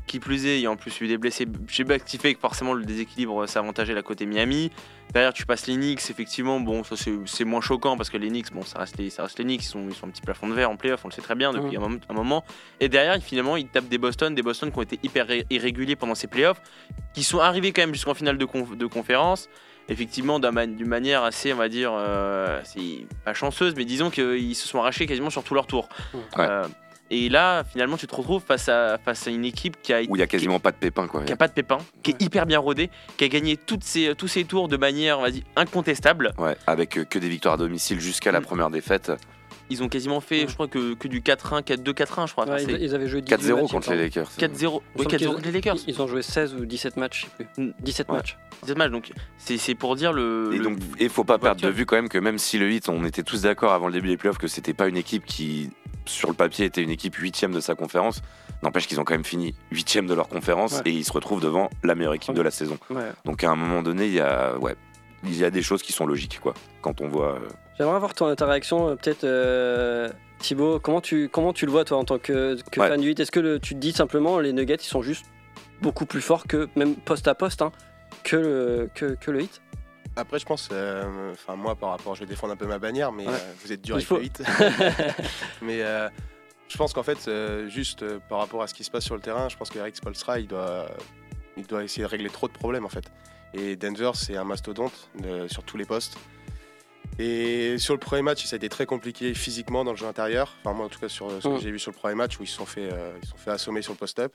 Qui plus est, il y a en plus eu des blessés chez Bucks, qui fait que forcément le déséquilibre s'est avantagé la côté Miami. Derrière, tu passes les Knicks, effectivement, bon, ça c'est- moins choquant parce que les Knicks, bon, ça reste les, ça reste les Knicks, ils sont, ils sont un petit plafond de verre en playoff, on le sait très bien depuis un, moment, un moment. Et derrière, finalement, ils tapent des Boston, des Boston qui ont été hyper ré- irréguliers pendant ces playoffs, qui sont arrivés quand même jusqu'en finale de, conf- de conférence. Effectivement, d'une manière assez, on va dire, euh, pas chanceuse, mais disons qu'ils se sont arrachés quasiment sur tout leur tour. Ouais. Euh, et là, finalement, tu te retrouves face à, face à une équipe qui a Où il y a quasiment pas de pépins. Quoi. qui a pas de pépin, qui est hyper bien rodé, qui a gagné toutes ses, tous ses tours de manière, vas-y, incontestable. Ouais, avec euh, que des victoires à domicile jusqu'à la Mm. première défaite. Ils ont quasiment fait, Ouais. je crois, que, que du 4-1, 4-2, 4-1, je crois. Enfin, Ouais, c'est ils, ils avaient joué 18 4-0 matchs, contre les Lakers. Ah, 4-0. Il me Oui, semble 4-0 qu'ils- contre les Lakers. Ils, ont joué 16 ou 17 matchs, je sais plus. Mm. 17 Ouais. matchs. C'est dommage. Donc, c'est c'est pour dire le. Et le- donc, il faut pas perdre de vue quand même que même si le Heat, on était tous d'accord avant le début des playoffs que c'était pas une équipe qui, sur le papier, était une équipe huitième de sa conférence. N'empêche qu'ils ont quand même fini huitième de leur conférence Ouais. et ils se retrouvent devant la meilleure équipe de la saison. Ouais. Donc à un moment donné, il y a, ouais, il y a des choses qui sont logiques quoi. Quand on voit, euh, J'aimerais avoir ton, ta réaction, euh, peut-être euh, Thibaut. Comment tu, comment tu le vois, toi, en tant que, que Ouais. fan du 8 Est-ce que le- tu te dis simplement les Nuggets, ils sont juste beaucoup plus forts que, même poste à poste, hein, que, le, que, que le Heat Après, je pense, euh, enfin moi par rapport, je vais défendre un peu ma bannière, mais Ouais. euh, vous êtes dur Il avec faut. le hit. mais euh, je pense qu'en fait, juste par rapport à ce qui se passe sur le terrain, je pense qu'Eric Spolstra, il doit, il doit essayer de régler trop de problèmes en fait. Et Denver, c'est un mastodonte sur tous les postes. Et sur le premier match, ça a été très compliqué physiquement dans le jeu intérieur. Enfin, moi, en tout cas, sur ce Mm. que j'ai vu sur le premier match où ils se sont fait, euh, ils se sont fait assommer sur le post-up.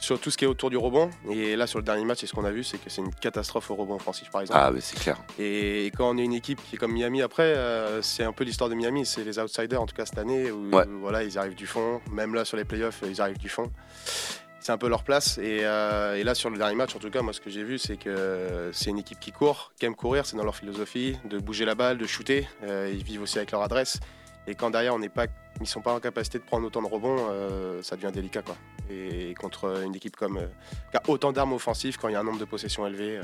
Sur tout ce qui est autour du rebond. Et là, sur le dernier match, et ce qu'on a vu, c'est que c'est une catastrophe au rebond offensif, par exemple. ah, mais c'est clair. Et quand on est une équipe qui est comme Miami après, euh, c'est un peu l'histoire de Miami, c'est les outsiders en tout cas cette année où Ouais. voilà ils arrivent du fond, même là sur les playoffs ils arrivent du fond. C'est un peu leur place et, euh, et là sur le dernier match en tout cas moi ce que j'ai vu c'est que c'est une équipe qui court, qui aime courir, c'est dans leur philosophie de bouger la balle, de shooter. Euh, ils vivent aussi avec leur adresse et quand derrière on n'est pas, ils sont pas en capacité de prendre autant de rebonds, euh, ça devient délicat quoi. Et contre une équipe comme qui a autant d'armes offensives quand il y a un nombre de possessions élevé,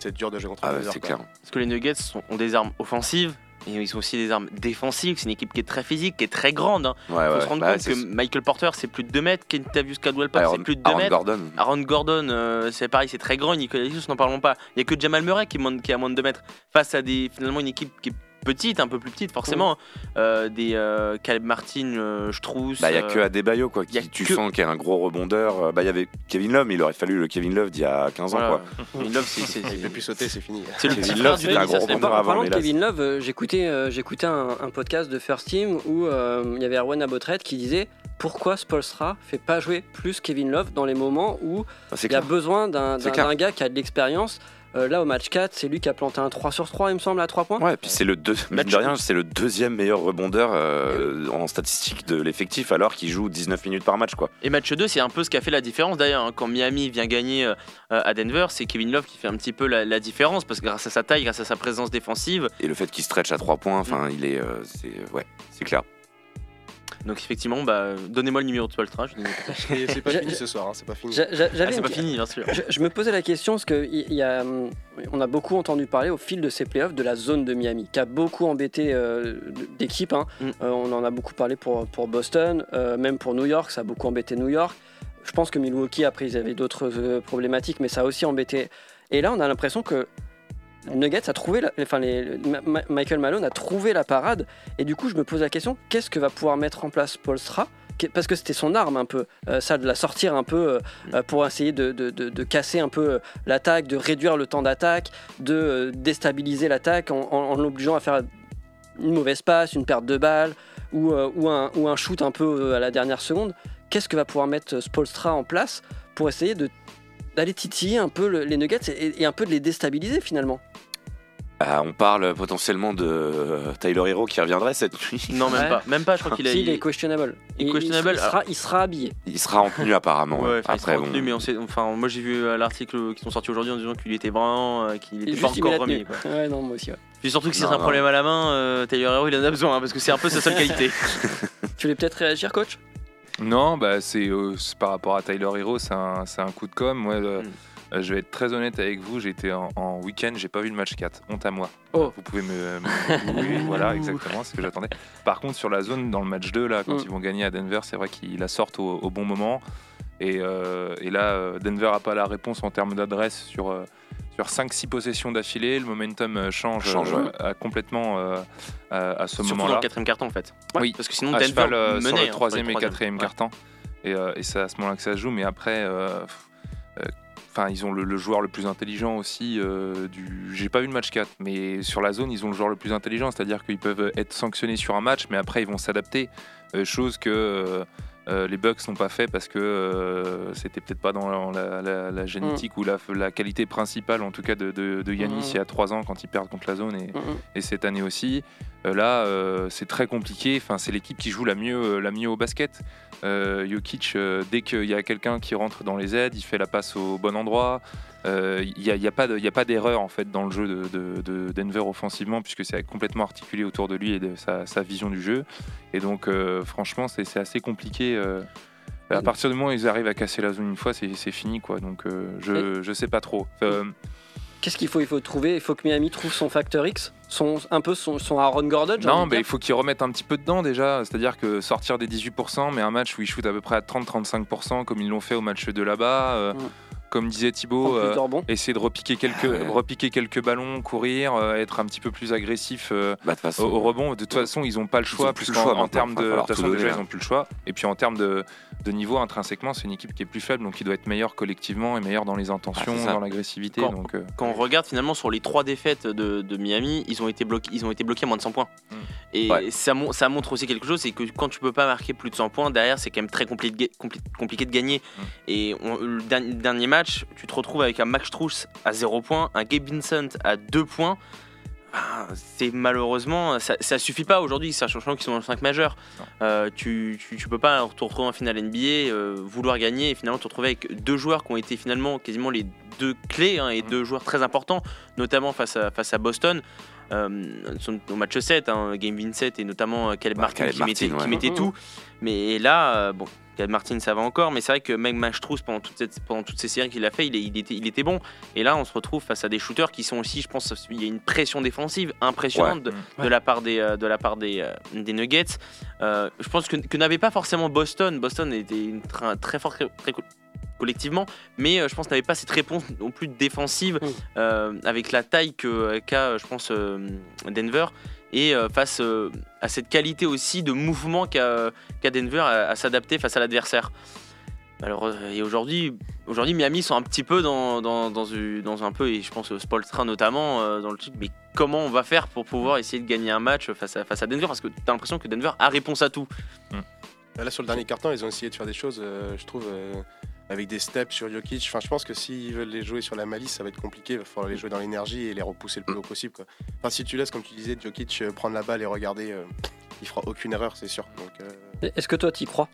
c'est dur de jouer contre Ah, c'est clair. Parce que les Nuggets sont- ont des armes offensives. Et ils ont aussi des armes défensives. C'est une équipe qui est très physique, qui est très grande. hein. Ouais, faut ouais. se rendre Bah, compte que Michael Porter, c'est plus de 2 mètres. Kentavious Caldwell Pope, c'est plus de 2 Aaron mètres. Gordon. Aaron Gordon, euh, c'est pareil, c'est très grand. Nicolas n'en parlons pas. Il n'y a que Jamal Murray qui, qui a moins de 2 mètres. Face à des, finalement une équipe qui est petites, un peu plus petites forcément. Euh, des euh, Caleb Martin, euh, Strauss. Bah, il n'y a euh, que Adebayo, quoi. Qui, tu que- sens qu'il y a un gros rebondeur. Euh, Bah, il y avait Kevin Love, mais il aurait fallu le Kevin Love d'il y a 15 ans, voilà. quoi. Kevin Love, c'est- c'est- Il c'est- peut plus sauter, c'est fini. c'est le Kevin petit Love, c'était du un gros rebondeur avant, parlant mais de Kevin Love, euh, j'écoutais euh, j'écoutais un, un podcast de First Team où euh, il y avait Erwan Abotret qui disait pourquoi Spolstra fait pas jouer plus Kevin Love dans les moments où Bah, c'est il y a besoin d'un gars qui a de l'expérience. Euh, là au match 4, c'est lui qui a planté un 3 sur 3 il me semble à 3 points. Ouais, puis c'est le deux, mine Match- de rien, c'est le deuxième meilleur rebondeur euh, en statistique de l'effectif, alors qu'il joue 19 minutes par match, quoi. Et match 2, c'est un peu ce qui a fait la différence d'ailleurs. hein. Quand Miami vient gagner euh, à Denver, c'est Kevin Love qui fait un petit peu la, la différence parce que grâce à sa taille, grâce à sa présence défensive. Et le fait qu'il stretch à 3 points, enfin, il est, euh, c'est, ouais, c'est clair. Donc effectivement, bah, donnez-moi le numéro de dis- Et c'est pas fini ce soir, hein, c'est pas fini. Ah, c'est une- pas fini, bien sûr. je, je me posais la question parce que il y a, hum, on a beaucoup entendu parler au fil de ces playoffs de la zone de Miami, qui a beaucoup embêté euh, d'équipes. hein. Mm. Euh, on en a beaucoup parlé pour, pour Boston, euh, même pour New York, ça a beaucoup embêté New York. Je pense que Milwaukee, après, ils avaient d'autres euh, problématiques, mais ça a aussi embêté. Et là, on a l'impression que Nuggets a trouvé, la- enfin, Michael Malone a trouvé la parade. Et du coup, je me pose la question qu'est-ce que va pouvoir mettre en place Polstra Qu'est- parce que c'était son arme un peu, euh, ça de la sortir un peu euh, euh, pour essayer de, de- de- casser un peu l'attaque, de réduire le temps d'attaque, de déstabiliser l'attaque en, l'obligeant à faire une mauvaise passe, une perte de balle ou, ou, un, ou un shoot un peu à la dernière seconde. Qu'est-ce que va pouvoir mettre Spolstra en place pour essayer d'aller titiller un peu le- les Nuggets et, et un peu de les déstabiliser finalement? Ah, on parle potentiellement de euh, Tyler Hero qui reviendrait cette nuit. Non, même Ouais. pas. Même pas, je crois qu'il a. Si, il est questionable. il est Il- questionable. Il, sera, il sera habillé. Il sera en tenue apparemment. Ouais, il sera bon. retenu, mais on sait, enfin, moi j'ai vu euh, l'article qui sont sortis aujourd'hui en disant qu'il était vraiment, euh, qu'il était pas encore remis. tenue. Quoi. Ouais, non, moi aussi. ouais. Puis surtout que si c'est un non. problème à la main, euh, Taylor Hero il en a besoin hein, parce que c'est un peu sa seule qualité. Tu voulais peut-être réagir, coach? Non, bah c'est euh, par rapport à Tyler Hero, c'est un, c'est un coup de com. Moi, euh, Mm. Euh, je vais être très honnête avec vous, j'étais en, en week-end, j'ai pas vu le match 4. Honte à moi. Oh. Vous pouvez me. me- oui, voilà, exactement, c'est ce que j'attendais. Par contre, sur la zone, dans le match 2, là, quand Mm. ils vont gagner à Denver, c'est vrai qu'ils la sortent au, au bon moment. Et, euh, et là, euh, Denver a pas la réponse en termes d'adresse sur. euh, sur 5-6 possessions d'affilée, le momentum change, Change, euh, ouais. à- complètement euh, à, à ce Surtout dans moment-là. le quatrième carton en fait. Oui. Parce que sinon à Denver cheval, menait sur hein, le troisième et sur quatrième Ouais. carton. Et, euh, et c'est à ce moment-là que ça se joue. Mais après, euh, euh, enfin, ils ont le, le joueur le plus intelligent aussi. euh, du... J'ai pas vu le match 4, mais sur la zone, ils ont le joueur le plus intelligent. C'est-à-dire qu'ils peuvent être sanctionnés sur un match, mais après, ils vont s'adapter. Euh, chose que euh, les Bucks n'ont pas fait parce que c'était peut-être pas dans la, la- la génétique ou la, la qualité principale, en tout cas, de, de, de Yanis Mm. il y a trois ans quand ils perdent contre la zone. Et, Mhm. et cette année aussi. Là, c'est très compliqué. Enfin, c'est l'équipe qui joue la mieux, la mieux au basket. Euh, Jokic, euh, dès qu'il y a quelqu'un qui rentre dans les aides, il fait la passe au bon endroit. Euh, Il n'y a, y a pas de- d'erreur en fait dans le jeu de, de- de Denver offensivement puisque c'est complètement articulé autour de lui et de sa, sa vision du jeu. Et donc, franchement, c'est assez compliqué. à partir du moment où ils arrivent à casser la zone une fois, c'est fini quoi. Donc, je, je sais pas trop. Qu'est-ce qu'il faut? Il faut trouver. Il faut que Miami trouve son facteur X, son un peu son, son Aaron Gordon. Non, mais il dire. faut qu'ils remettent un petit peu dedans déjà. C'est-à-dire que sortir des 18%, mais un match où ils shootent à peu près à 30-35%, comme ils l'ont fait au match de là-bas. euh, Mm. Comme disait Thibaut, euh, essayer de repiquer quelques, Ouais. repiquer quelques ballons, courir, euh, être un petit peu plus agressif euh, Bah, façon, au, au rebond. De toute façon, ils n'ont pas le choix, plus le puisqu'en- choix en termes de, de façon, déjà, ils n'ont plus le choix. Et puis en termes de, de niveau intrinsèquement, c'est une équipe qui est plus faible, donc qui doit être meilleure collectivement et meilleure dans les intentions, Ah, ça. dans l'agressivité. Quand- Donc, euh, Quand on regarde finalement sur les trois défaites de, de Miami, ils ont été bloqués, ils ont été bloqués à moins de 100 points. Mm. Et Ouais. ça, mon- ça montre aussi quelque chose, c'est que quand tu peux pas marquer plus de 100 points, derrière c'est quand même très compli- ga- compli- compliqué de gagner. Mm. Et on- le dernier, dernier match, tu te retrouves avec un Max Strauss à 0 points, un Gabe Vincent à 2 points. Ah, c'est malheureusement, ça, ça suffit pas aujourd'hui, sachant qu'ils sont en 5 majeurs. Non. Euh, tu, tu, tu peux pas te retrouver en finale NBA, euh, vouloir gagner et finalement te retrouver avec deux joueurs qui ont été finalement quasiment les deux clés hein, et Mhm. deux joueurs très importants, notamment face à, face à Boston. Euh, son- au match 7, hein, Game Vincent et notamment euh, Caleb Bah, Martin Caleb qui, Martin, mettait, qui ouais. mettait Mhm. tout. Mais là, euh, bon, Caleb Martin ça va encore, mais c'est vrai que même Strauss pendant, toute cette- pendant toutes ces séries qu'il a fait, il, était, il était bon. Et là, on se retrouve face à des shooters qui sont aussi, je pense, il y a une pression défensive impressionnante de, Ouais. de la part des, euh, de la part des, des Nuggets. Euh, je pense que, que n'avait pas forcément Boston. Boston était une tra- très forte très- très collectivement, mais euh, je pense n'avait pas cette réponse non plus défensive Mm. euh, avec la taille que qu'a, je pense, euh, Denver. et euh, face euh, à cette qualité aussi de mouvement qu'a Denver à, à s'adapter face à l'adversaire. Alors euh, et aujourd'hui, aujourd'hui Miami sont un petit peu dans, dans, dans, une- dans un peu et je pense Spolstra notamment euh, dans le truc. Mais comment on va faire pour pouvoir essayer de gagner un match face à face à Denver? Parce que t'as l'impression que Denver a réponse à tout. Là, sur le dernier carton, ils ont essayé de faire des choses, euh, je trouve, euh, avec des steps sur Jokic. Enfin, je pense que s'ils veulent les jouer sur la malice, ça va être compliqué. Il va falloir les jouer dans l'énergie et les repousser le plus haut possible. Quoi. Enfin, si tu laisses, comme tu disais, Jokic euh, prendre la balle et regarder, euh, il fera aucune erreur, c'est sûr. Donc, euh, Est-ce que toi, tu y crois?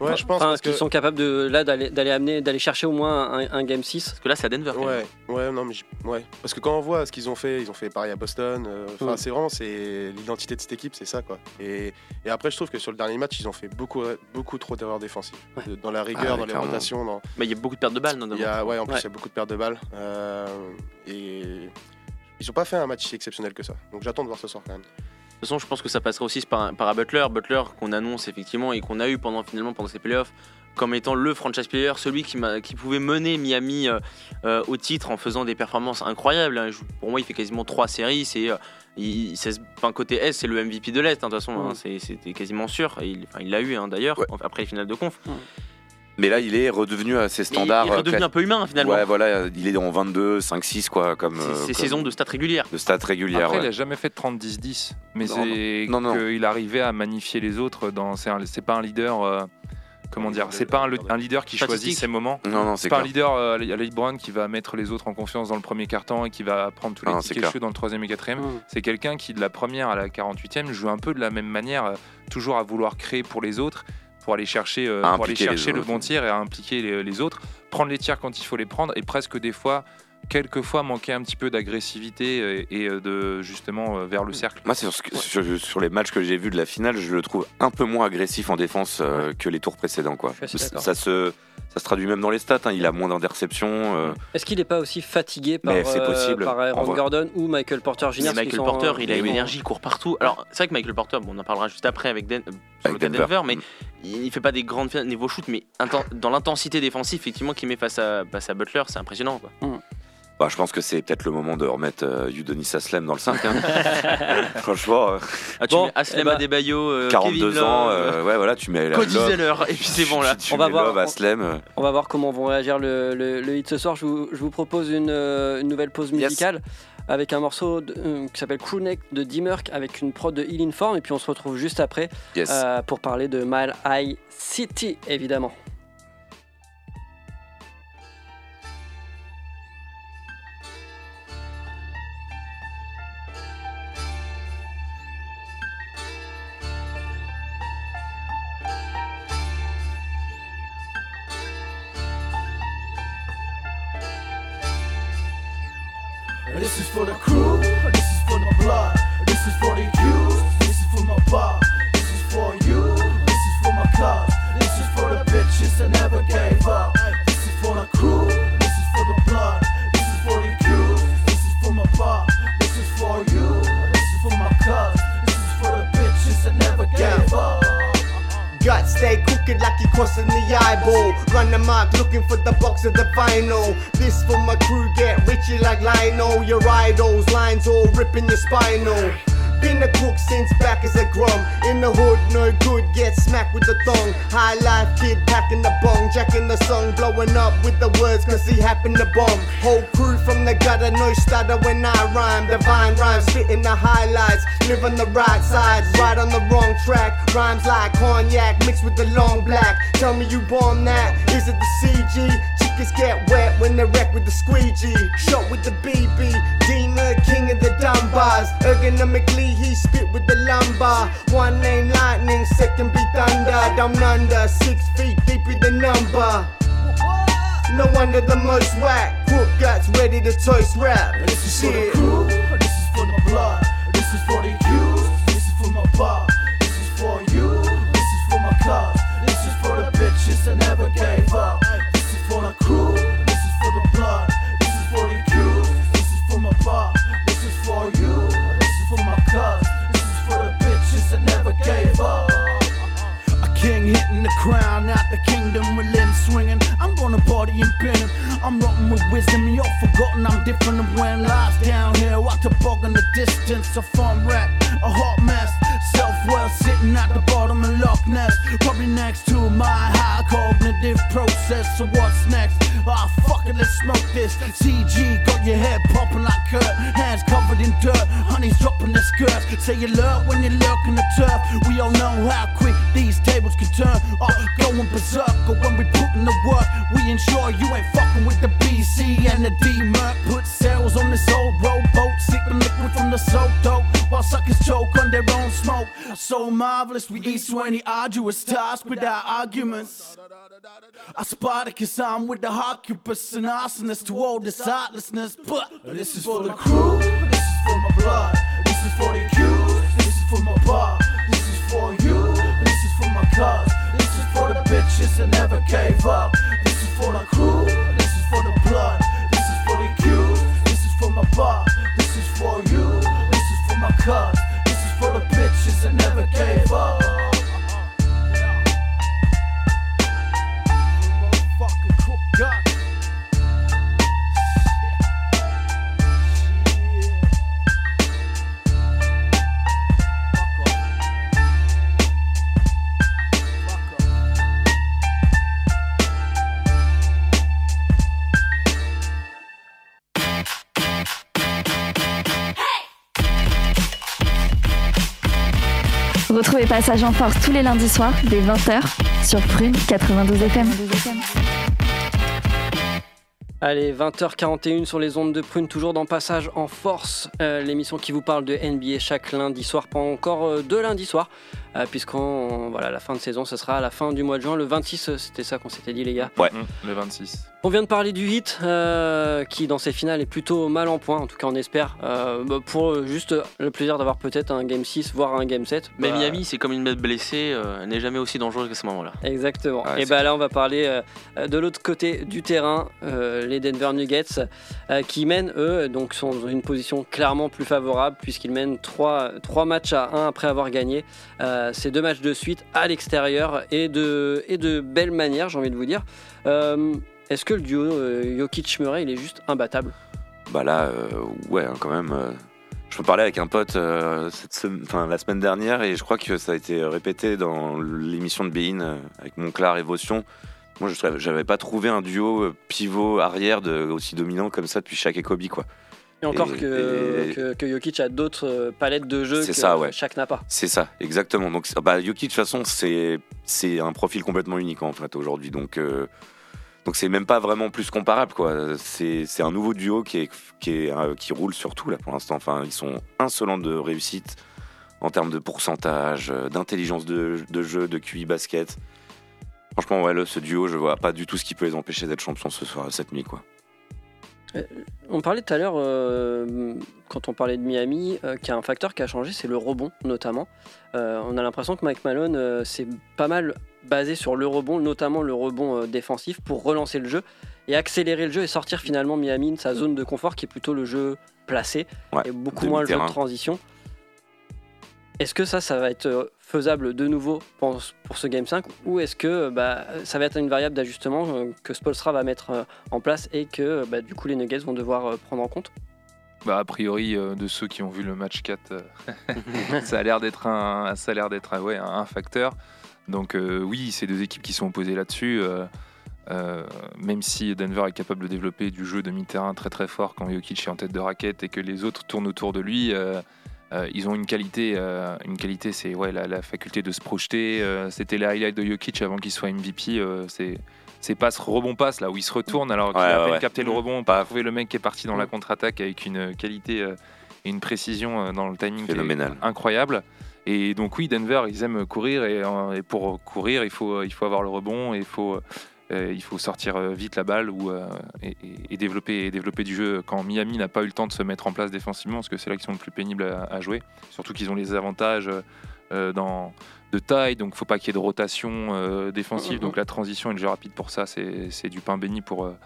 Ouais, je pense Enfin, parce qu'ils que... sont capables de là d'aller d'aller amener d'aller chercher au moins un, un game 6 Parce que là c'est à Denver. Ouais, ouais, non, mais ouais. Parce que quand on voit ce qu'ils ont fait, ils ont fait pareil à Boston. euh, Enfin, Mm. c'est vraiment c'est l'identité de cette équipe, c'est ça quoi. Et, et après, je trouve que sur le dernier match, ils ont fait beaucoup, beaucoup trop d'erreurs défensives. De- Dans la rigueur, Ah ouais, dans les clairement. rotations, dans, Mais il y a beaucoup de pertes de balles notamment. il y a, ouais, en plus, Ouais. il y a beaucoup de pertes de balles. euh, et ils ont pas fait un match si exceptionnel que ça. Donc j'attends de voir ce soir quand même. De toute façon, je pense que ça passera aussi par, par Butler. Butler qu'on annonce effectivement et qu'on a eu pendant finalement pendant ces playoffs comme étant le franchise player, celui qui, pouvait mener Miami euh, euh, au titre en faisant des performances incroyables. hein. Pour moi, il fait quasiment trois séries. C'est, euh, il, c'est- enfin, côté S, c'est le MVP de l'Est. hein, de toute façon, Mm. hein, c'était quasiment sûr. Et il, l'a eu d'ailleurs Ouais. après les finales de conf. Mais là, il est redevenu à ses Mais standards. il est redevenu euh, un peu humain finalement. Ouais, voilà, il est en 22, 5, 6, quoi, comme. C'est- euh, c'est comme- saison de stats régulières. de stats régulières. Après, ouais. il a jamais fait de 30-10-10, mais Non, c'est non, non. qu'il arrivait à magnifier les autres. Dans, c'est, un- c'est pas un leader. euh, comment dire leader C'est pas un, leader de- un leader qui choisit ses moments. Non, non, C'est c'est pas un leader euh, à la qui va mettre les autres en confiance dans le premier quart-temps et qui va prendre tous les c'est tickets chauds dans le troisième et quatrième. Mm. C'est quelqu'un qui, de la première à la 48e, joue un peu de la même manière, toujours à vouloir créer pour les autres, pour aller chercher, euh, pour aller chercher le bon tir et à impliquer les, les autres, prendre les tirs quand il faut les prendre et presque des fois, quelquefois, manquer un petit peu d'agressivité euh, et, euh, de justement euh, vers le cercle. Moi, c'est sur, ce que- sur, sur les matchs que j'ai vus de la finale, je le trouve un peu moins agressif en défense euh, que les tours précédents. Quoi. Ça, se, ça se traduit même dans les stats. hein, Il a moins d'interceptions. euh, Est-ce qu'il n'est pas aussi fatigué par, euh, possible, par Aaron. Gordon ou Michael Porter Jr. Michael sont, Porter, euh, il a une énergie, il court partout. Alors, c'est vrai que Michael Porter, bon, on en parlera juste après avec, Den- Avec Denver. Denver, mais il fait pas des grandes finales niveau shoot, mais dans l'intensité défensive, effectivement, qu'il met face à, face à Butler, c'est impressionnant. Quoi. Bah, je pense que c'est peut-être le moment de remettre euh, Udonis Aslem dans le 5. hein. Franchement, euh, Ah, tu Bon, mets Aslem eh ben, Adebayo, euh, 42 Kevin ans, Love, euh, ouais, voilà, tu mets la Cody Zeller, et puis c'est bon là. Tu On va voir. Love, Aslem. euh, On va voir comment vont réagir le, le- le hit ce soir. Je vous, je vous propose une, euh, une nouvelle pause Yes. musicale avec un morceau de- euh, qui s'appelle Crewneck de Dimmerk avec une prod de Heal Inform. Et puis on se retrouve juste après Yes. euh, pour parler de Mile High City, évidemment. This is for the crew, this is for the blood, this is for the crossing the eyeball. Run the mark looking for the box of the vinyl. This for my crew, get richy like Lionel. Your idols, lines all ripping your spinal. Been a crook since back as a grum. In the hood, no good, get smacked with the thong. High life kid packing the bong, jacking the song, blowing up with the words cause he happened to bomb. Whole crew from the gutter, no stutter when I rhyme. Divine rhymes, spitting the highlights. Live on the right side, right on the wrong track. Rhymes like cognac mixed with the long black. Tell me you bomb that. Is it the CG? Chickens get wet when they wreck with the squeegee. Shot with the BB. Dina, king of the dumb bars. Ergonomically, he spit with the lumber. One name lightning, second be thunder. Down under, six feet deep in the number. No wonder the most whack. Crook guts ready to toast rap. This is for the crew, this is for the blood, this is for the youth, this is for my bar, the kingdom with limbs swinging. I'm gonna party in Benham. I'm rotting with wisdom, you're forgotten. I'm different than when lies down here. Bog in the distance, a fun wreck, a hot mess. Self worth sitting at the bottom of Loch Ness. Probably next to my high cognitive process. So what's next? Ah, fuck it, let's smoke this. CG got your head popping like Kurt. Skirts. Say alert when you lurk in the turf. We all know how quick these tables can turn. Oh, going berserk, or when we put in the work, we ensure you ain't fucking with the BC and the D Merc. Put sails on this old rowboat, sipping liquid from the soap dope. While suckers choke on their own smoke. So marvelous, we through any arduous task without arguments. I Spartacus, I'm with the Occupus and arsonists to all this heartlessness. But this is for the crew, this is for my blood, this is for the accused, this is for my bar, this is for you, this is for my cuz, this is for the bitches that never gave up, this is for the crew, this is for the blood, this is for the accused, this is for my bar, this is for you, this is for my cuz, Passage en Force tous les lundis soirs dès 20h sur Prune 92 FM. Allez, 20h41 sur les ondes de Prune, toujours dans Passage en Force, euh, l'émission qui vous parle de NBA chaque lundi soir, pas encore euh, deux lundis soirs, puisqu'on voilà la fin de saison, ce sera à la fin du mois de juin, le 26, euh, c'était ça qu'on s'était dit les gars. Ouais. Mmh, le 26. On vient de parler du hit euh, qui dans ses finales est plutôt mal en point, en tout cas on espère, euh, bah, pour euh, juste le plaisir d'avoir peut-être un game 6, voire un game 7. Mais Bah, Miami, c'est comme une bête blessée, euh, elle n'est jamais aussi dangereuse que ce moment-là. Exactement. Ouais, et bah là, on va parler euh, de l'autre côté du terrain, euh, les Denver Nuggets, euh, qui mènent eux, donc sont dans une position clairement plus favorable puisqu'ils mènent 3, matchs à 1 après avoir gagné euh, ces deux matchs de suite à l'extérieur et de, et de belle manière, j'ai envie de vous dire. Euh, Est-ce que le duo euh, Jokic-Murray, il est juste imbattable? Bah là, euh, ouais, hein, quand même. euh, je parlais avec un pote euh, cette sem- enfin, la semaine dernière et je crois que ça a été répété dans l'émission de Bein euh, avec Monclar et Votion. Moi, je j'avais pas trouvé un duo euh, pivot arrière aussi dominant comme ça depuis Shaq et Kobe, quoi. Et encore Et- que, et- que, que Jokic a d'autres euh, palettes de jeu C'est que ça, ouais. chaque n'a pas. C'est ça, exactement. Donc, c'est- bah, Jokic, de toute façon, c'est un profil complètement unique en fait aujourd'hui. Donc, euh, donc c'est même pas vraiment plus comparable, quoi. C'est un nouveau duo qui est qui est euh, qui roule sur tout là pour l'instant. Enfin, ils sont insolents de réussite en termes de pourcentage, euh, d'intelligence de, de jeu, de QI basket. Franchement, ouais, là, ce duo, je vois pas du tout ce qui peut les empêcher d'être champions ce soir, cette nuit, quoi. On parlait tout à l'heure, euh, quand on parlait de Miami, euh, qu'il y a un facteur qui a changé, c'est le rebond notamment. Euh, on a l'impression que Mike Malone euh, s'est pas mal basé sur le rebond, notamment le rebond euh, défensif, pour relancer le jeu et accélérer le jeu et sortir finalement Miami de sa zone de confort qui est plutôt le jeu placé Ouais, et beaucoup moins le jeu de transition. Est-ce que ça, ça va être euh, faisable de nouveau pour, ce Game 5 ou est-ce que euh, bah, ça va être une variable d'ajustement euh, que Spolstra va mettre en place et que bah, du coup les Nuggets vont devoir prendre en compte? Bah, a priori, de ceux qui ont vu le match 4, euh, ça a l'air d'être un, ça a l'air d'être un- facteur. Donc oui, c'est deux équipes qui sont opposées là-dessus. même si Denver est capable de développer du jeu de mi-terrain très très fort quand Jokic est en tête de raquette et que les autres tournent autour de lui, euh, ils ont une qualité, euh, une qualité, c'est ouais, la, la faculté de se projeter. euh, C'était les highlights de Jokic avant qu'il soit MVP. c'est ces passes rebond passe là où il se retourne alors qu'il Ouais, a à ouais, peine capté le rebond, pas trouvé le mec qui est parti dans la contre-attaque avec une qualité et une précision dans le timing Phénoménal. incroyable. Et donc oui, Denver, ils aiment courir et, et pour courir, il faut, il faut avoir le rebond et il faut, il faut sortir euh, vite la balle ou, euh, et, développer, et développer du jeu quand Miami n'a pas eu le temps de se mettre en place défensivement, parce que c'est là qu'ils sont le plus pénibles à, à jouer. Surtout qu'ils ont les avantages euh, dans, de taille, donc faut pas qu'il y ait de rotation euh, défensive. Mhm. Donc la transition et le jeu rapide pour ça, c'est c'est du pain béni pour, euh,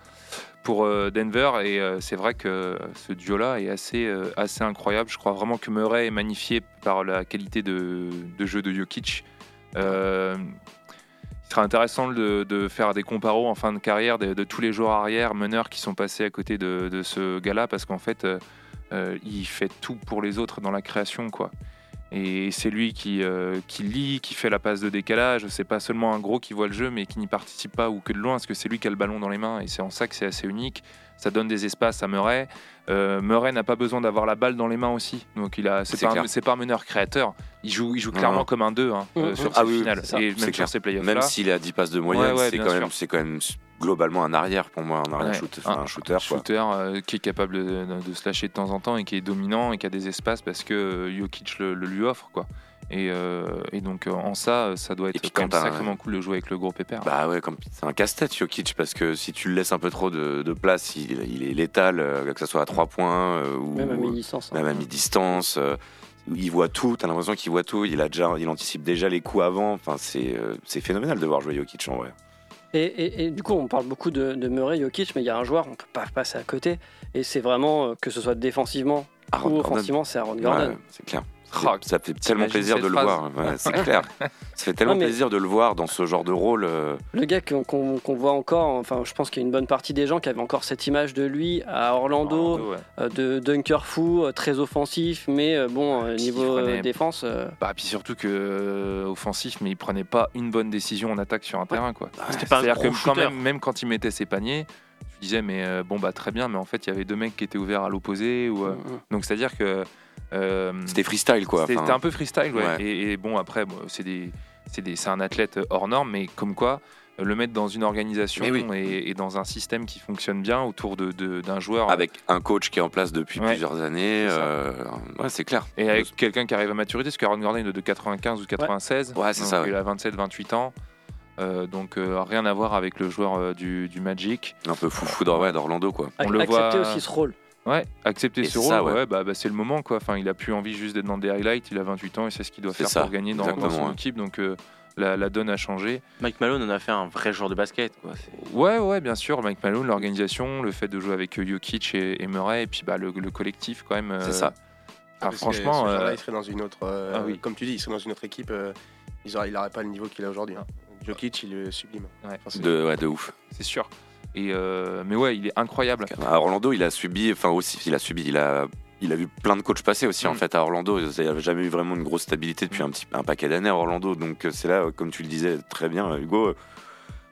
pour euh, Denver. Et euh, c'est vrai que ce duo-là est assez, euh, assez incroyable. Je crois vraiment que Murray est magnifié par la qualité de, de jeu de Jokic. Euh, sera intéressant de, faire des comparos en fin de carrière de, tous les joueurs arrière, meneurs qui sont passés à côté de, de ce gars-là, parce qu'en fait, euh, euh, il fait tout pour les autres dans la création, quoi. Et c'est lui qui, euh, qui lit, qui fait la passe de décalage. C'est pas seulement un gros qui voit le jeu, mais qui n'y participe pas ou que de loin, parce que c'est lui qui a le ballon dans les mains. Et c'est en ça que c'est assez unique. Ça donne des espaces à Murray. Euh, Murray n'a pas besoin d'avoir la balle dans les mains aussi. Donc il a, c'est C'est pas, un- pas un meneur créateur. Il joue, il joue clairement non. comme un 2 hein, euh, Mhm. sur Ah oui, finales. Et même sur clair. ces playoffs Même s'il est à 10 passes de moyenne, Ouais, ouais, c'est quand, sûr. même- c'est quand même globalement un arrière pour moi, un arrière Ouais. shoot- un, shooter. quoi. shooter euh, qui est capable de, de se lâcher de temps en temps et qui est dominant et qui a des espaces parce que euh, Jokic le, le lui offre quoi. Et, euh, et donc euh, en ça, ça doit être quand même un- sacrément cool de jouer avec le gros pépère. Bah ouais, comme c'est un casse-tête Jokic parce que si tu le laisses un peu trop de, de place, il, il est létal, euh, que ce soit à 3 points euh, ou Même à mi-distance. hein. même à mi-distance. euh, il voit tout, t'as l'impression qu'il voit tout, il, a déjà, il anticipe déjà les coups avant. Enfin, c'est euh, c'est phénoménal de voir jouer Jokic en vrai. Et, et- et du coup, on parle beaucoup de, de Murray, Jokic, mais il y a un joueur, on peut pas passer à côté. Et c'est vraiment, euh, que ce soit défensivement Aaron ou Gordon. offensivement, c'est Aaron Gordon. Ouais, c'est clair. Ça fait tellement plaisir de le phrase voir. Ouais, c'est clair. Ça fait tellement Non, plaisir de le voir dans ce genre de rôle. euh, Le gars qu'on voit encore, enfin, je pense qu'il y a une bonne partie des gens qui avaient encore cette image de lui à Orlando, Orlando, ouais. euh, de dunker fou, euh, très offensif, mais euh, bon, niveau prenait- défense. euh, Bah, puis surtout que euh, offensif, mais il prenait pas une bonne décision en attaque sur un terrain quoi. C'était pas un C'est-à-dire gros que quand même, même quand il mettait ses paniers, je disais mais euh, bon bah très bien, mais en fait il y avait deux mecs qui étaient ouverts à l'opposé ou euh, mm, donc c'est à dire que C'était freestyle quoi. C'était Enfin, un peu freestyle, ouais. ouais. Et, et bon, après, bon, c'est un athlète hors norme, mais comme quoi, euh, le mettre dans une organisation oui. et, et dans un système qui fonctionne bien autour de, de- d'un joueur Avec un coach qui est en place depuis Ouais. plusieurs années. Euh, ouais, c'est clair. et avec quelqu'un qui arrive à maturité, parce qu'Aaron Gordon est de 95 ou 96, Ouais, c'est ça, ouais. il a 27-28 ans. Euh, donc euh, rien à voir avec le joueur euh, du, du Magic. Un peu foufou d'Or- ouais, d'Orlando quoi. On ac- le accepter voit- aussi ce rôle. Ouais, accepter Et ce rôle, ça, ouais. ouais, bah, bah, c'est le moment quoi. Enfin, il a plus envie juste d'être dans des highlights. Il a 28 ans et c'est ce qu'il doit faire ça, pour gagner dans, dans son ouais. équipe. Donc euh, la, la donne a changé. Mike Malone en a fait un vrai joueur de basket. Quoi. Ouais, ouais, bien sûr. Mike Malone, l'organisation, le fait de jouer avec euh, Jokic et, et Murray, et puis bah, le, le collectif quand même. C'est euh, ça. ah, Parce que franchement, ce joueur-là, euh, il serait dans une autre. euh, ah oui. Comme tu dis, il serait dans une autre équipe. euh, il n'aurait pas le niveau qu'il a aujourd'hui. hein. Jokic, il est sublime. Ouais. Enfin, c'est- De, ouais, de ouf. c'est sûr. Et euh, mais ouais, il est incroyable. À Orlando, il a subi, enfin aussi, il a subi, il a, il a vu plein de coachs passer aussi en Mm. fait à Orlando. Il n'y avait jamais eu vraiment une grosse stabilité depuis un petit, un paquet d'années à Orlando. Donc euh, c'est là, euh, comme tu le disais très bien, Hugo,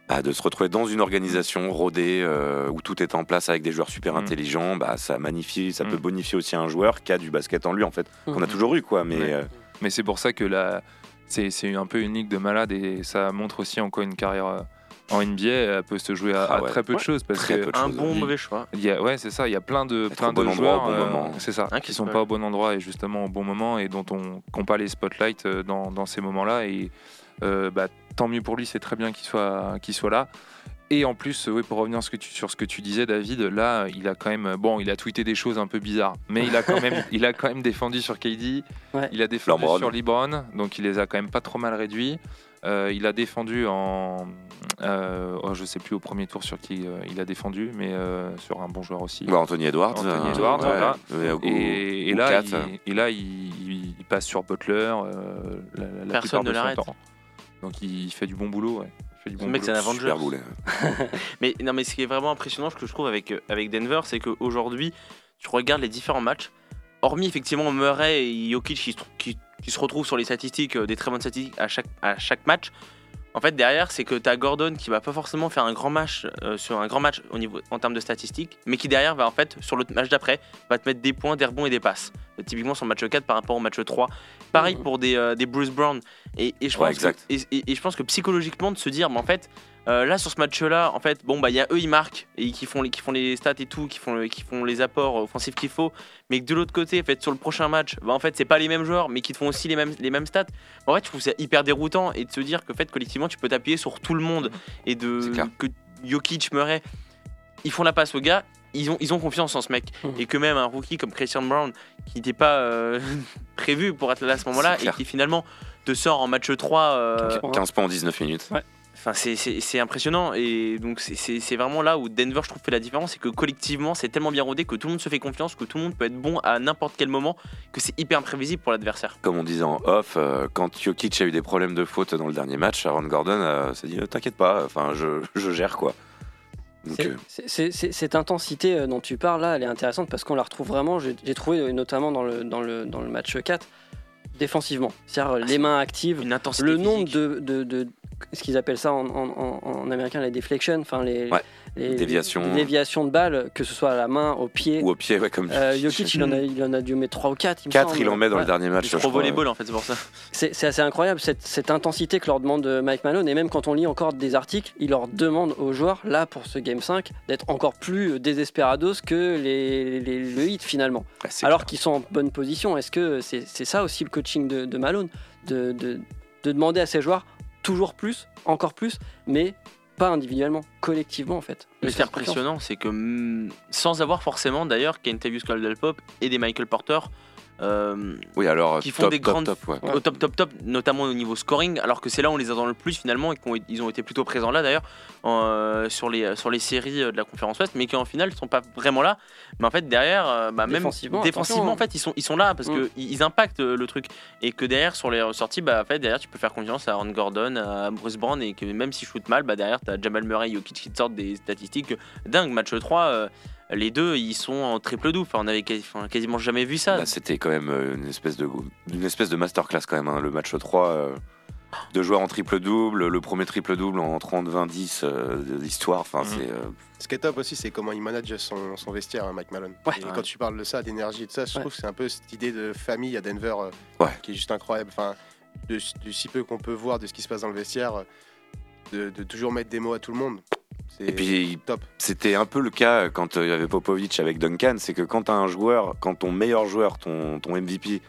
bah, de se retrouver dans une organisation rodée euh, où tout est en place avec des joueurs super Mm. intelligents, bah ça magnifie, ça Mm. peut bonifier aussi un joueur qui a du basket en lui en fait, qu'on a toujours eu quoi. Mais Ouais. euh, Mais c'est pour ça que la, c'est, c'est un peu une ligue de malade et ça montre aussi encore une carrière euh, en NBA. Elle peut se jouer à, Ah à ouais. très peu de choses parce Très que peu de Un bon Oui. mauvais choix. Il y a, ouais, c'est ça. Il y a plein de, Être plein bon de endroit joueurs, au bon euh, moment. c'est ça, Hein, qui sont pas au bon endroit et justement au bon moment et dont on n'ont pas les spotlights euh, dans, dans ces moments-là. Et euh, bah, tant mieux pour lui, c'est très bien qu'il soit, qu'il soit là. Et en plus, oui, pour revenir sur ce, que tu, sur ce que tu disais, David, là, il a quand même, bon, il a tweeté des choses un peu bizarres, mais il a quand même, il a quand même défendu sur KD, Ouais. il a défendu LeBron. sur LeBron, donc il les a quand même pas trop mal réduits. Euh, il a défendu en, euh, oh, je sais plus au premier tour sur qui euh, il a défendu, mais euh, sur un bon joueur aussi. bah, Anthony Edwards, Anthony Edwards, ouais, voilà. ouais, ou- Et, là, il, et là, il, passe sur Butler euh, la, la- Personne ne de son l'arrête. temps. Donc il fait du bon boulot. Ouais. Il fait du Ce bon mec, boulot. c'est un boulet. Mais non, mais ce qui est vraiment impressionnant, ce que je trouve avec, avec Denver, c'est qu'aujourd'hui, tu regardes les différents matchs, hormis effectivement Murray et Jokic qui, se trou- qui, qui se retrouvent sur les statistiques, euh, des très bonnes statistiques à chaque, à chaque match. En fait, derrière, c'est que tu as Gordon qui va pas forcément faire un grand match euh, sur un grand match au niveau en termes de statistiques, mais qui derrière va en fait sur le match d'après va te mettre des points, des rebonds et des passes. Euh, typiquement sur le match 4 par rapport au match 3. Pareil Mhm. pour des, euh, des Bruce Brown. Et, et je Ouais, pense que, exact. et, et- et je pense que psychologiquement de se dire, mais en fait, euh, là sur ce match-là, en fait, bon bah il y a eux ils marquent et qui font les, qui font les stats et tout, qui font le- qui font les apports offensifs qu'il faut, mais que de l'autre côté, en fait, sur le prochain match, bah en fait c'est pas les mêmes joueurs, mais qui te font aussi les mêmes les mêmes stats. En fait, je trouve ça hyper déroutant et de se dire que en fait collectivement tu peux t'appuyer sur tout le monde et C'est de clair. que Jokic, Murray, ils font la passe aux gars. Ils ont, ils ont confiance en ce mec. Mhm. Et que même un rookie comme Christian Brown, qui n'était pas euh, prévu pour être là à ce moment-là, et qui finalement te sort en match 3 euh, Ouais. 15 points en 19 minutes. Enfin, c'est- impressionnant et donc c'est- vraiment là où Denver, je trouve, fait la différence, c'est que collectivement, c'est tellement bien rodé que tout le monde se fait confiance, que tout le monde peut être bon à n'importe quel moment, que c'est hyper imprévisible pour l'adversaire. Comme on disait en off, euh, quand Jokic a eu des problèmes de faute dans le dernier match, Aaron Gordon euh, s'est dit euh, T'inquiète pas, enfin, je, je gère quoi. C'est- euh, cette intensité dont tu parles là, elle est intéressante parce qu'on la retrouve vraiment, j'ai trouvé notamment dans le, dans, le, dans le match 4, défensivement. C'est-à-dire euh, les mains actives, Une intensité le nombre physique. de, de, de- ce qu'ils appellent ça en, en- en- en américain les deflections, enfin les, Ouais. les- Déviations. les déviations de balles, que ce soit à la main, au pied. ou au pied, ouais, comme Euh, Jokic, il en, a, il en a dû mettre 3 ou 4. 4, il en met dans le dernier match. Il je trop crois, volleyball en fait, c'est pour ça. C'est c'est assez incroyable cette, cette intensité que leur demande euh, Mike Malone. Et même quand on lit encore des articles, il leur demande aux joueurs, là pour ce Game 5, d'être encore plus désesperados que les, les- le hit finalement. Ouais, c'est Alors clair. qu'ils sont en bonne position. Est-ce que c'est c'est ça aussi le coaching de, de Malone? De, de- de demander à ses joueurs toujours plus, encore plus, mais pas individuellement, collectivement en fait. Mais De ce qui est faire confiance. impressionnant, c'est que mm, sans avoir forcément d'ailleurs Kentavious Caldwell-Pope et des Michael Porter euh, Oui, alors, qui font top, des top, grandes top, ouais. au top top top, notamment au niveau scoring, alors que c'est là où on les attend le plus finalement et qu'ils ont été plutôt présents là d'ailleurs euh, sur les sur les séries euh, de la conférence Ouest, mais qui en final ne sont pas vraiment là. Mais en fait derrière, euh, bah, même Défensivement, en fait ils sont ils sont là parce Mm. que ils ils impactent le truc et que derrière sur les ressorties, bah en fait derrière tu peux faire confiance à Aaron Gordon, à Bruce Brown et que même s'ils shootent mal, bah derrière t'as Jamal Murray, Jokic qui te sortent des statistiques dingues. Match 3 euh, les deux, ils sont en triple double. Enfin, on avait quasi- enfin, quasiment jamais vu ça. Là, c'était quand même euh, une espèce de, une espèce de masterclass quand même. hein, le match 3, euh, deux joueurs en triple-double, le premier triple-double en 30-20-10 euh, de l'histoire. Enfin, Mhm. c'est. euh, Ce qui est top aussi, c'est comment il manage son, son vestiaire, hein, Mike Malone. Ouais. Et Ouais. quand tu parles de ça, d'énergie et de ça, je Ouais. trouve que c'est un peu cette idée de famille à Denver euh, Ouais. qui est juste incroyable. Enfin, de, du si peu qu'on peut voir de ce qui se passe dans le vestiaire, euh, de, de toujours mettre des mots à tout le monde. Et puis, top. c'était un peu le cas quand euh, il y avait Popovic avec Duncan. C'est que quand t'as un joueur, quand ton meilleur joueur, ton, ton MVP,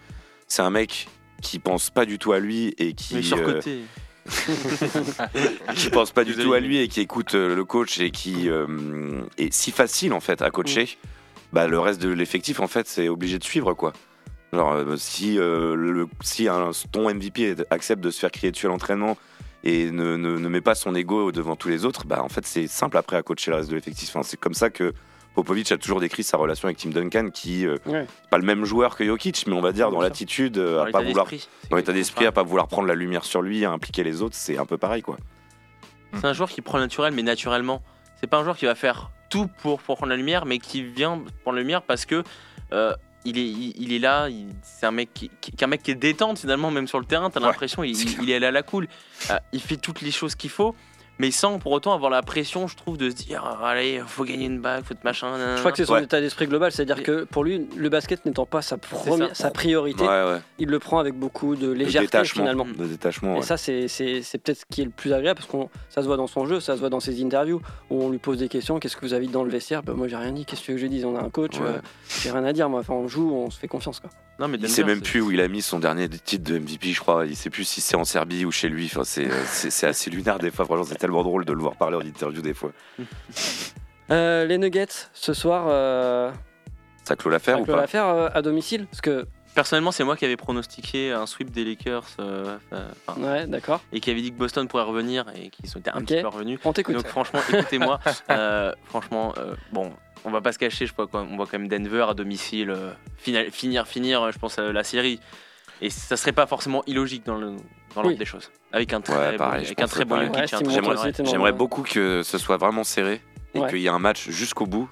c'est un mec qui pense pas du tout à lui et qui. Mais euh, surcoté. qui pense pas du tout à lui et qui écoute euh, le coach et qui euh, est si facile en fait à coacher, bah, le reste de l'effectif en fait c'est obligé de suivre quoi. Genre euh, si, euh, le, si un, ton MVP accepte de se faire crier dessus à l'entraînement et ne, ne, ne met pas son ego devant tous les autres, bah en fait c'est simple après à coacher le reste de l'effectif. Enfin, c'est comme ça que Popovic a toujours décrit sa relation avec Tim Duncan qui euh, Ouais. pas le même joueur que Jokic mais on va dire dans l'attitude euh, Dans à l'état pas vouloir d'esprit. dans l'état d'esprit à pas vouloir prendre la lumière sur lui à impliquer les autres c'est un peu pareil quoi. C'est un joueur qui prend le naturel, mais naturellement. C'est pas un joueur qui va faire tout pour, pour prendre la lumière, mais qui vient prendre la lumière parce que euh, il, est, il, il est là. C'est un mec qui, mec qui est détente finalement, même sur le terrain. T'as Ouais, l'impression il, c'est il- est allé à la cool. Euh, il fait toutes les choses qu'il faut, mais sans pour autant avoir la pression, je trouve, de se dire ah, allez, faut gagner une bague, faut être machin. Je crois que c'est son Ouais. état d'esprit global, c'est-à-dire que pour lui, le basket n'étant pas sa, première, sa priorité, Ouais ouais. il le prend avec beaucoup de De légèreté détachement, finalement. de détachement. Et ça, c'est c'est- c'est peut-être ce qui est le plus agréable parce que ça se voit dans son jeu, ça se voit dans ses interviews où on lui pose des questions. Qu'est-ce que vous avez dit dans le vestiaire? Bah, Moi, j'ai rien dit. Qu'est-ce que tu veux que je dise On a un coach, Ouais. euh, j'ai rien à dire. Moi, enfin, on joue, on se fait confiance. Quoi. Non, mais Il sait même plus où il a mis son dernier titre de MVP, je crois. Il sait plus si c'est en Serbie ou chez lui. Enfin, c'est, euh, c'est, c'est assez lunaire des fois. Franchement, c'est tellement drôle de le voir parler en interview des fois. Euh, les Nuggets, ce soir, euh, Ça clôt l'affaire ça ou clôt pas l'affaire euh, à domicile Parce que, Personnellement, c'est moi qui avais pronostiqué un sweep des Lakers euh, euh, ouais, d'accord. et qui avait dit que Boston pourrait revenir et qu'ils sont été un Ok. petit peu revenus. On t'écoute. Donc franchement, écoutez-moi, euh, franchement, euh, bon, on va pas se cacher, je crois qu'on voit quand même Denver à domicile euh, final- finir, finir, je pense à la série. Et ça serait pas forcément illogique dans le dans l'ordre Oui. des choses. Avec un très Ouais, bon, pareil, je avec un très bon Ouais, J'aimerais beaucoup que ce soit vraiment serré et Ouais. qu'il y ait un match jusqu'au bout.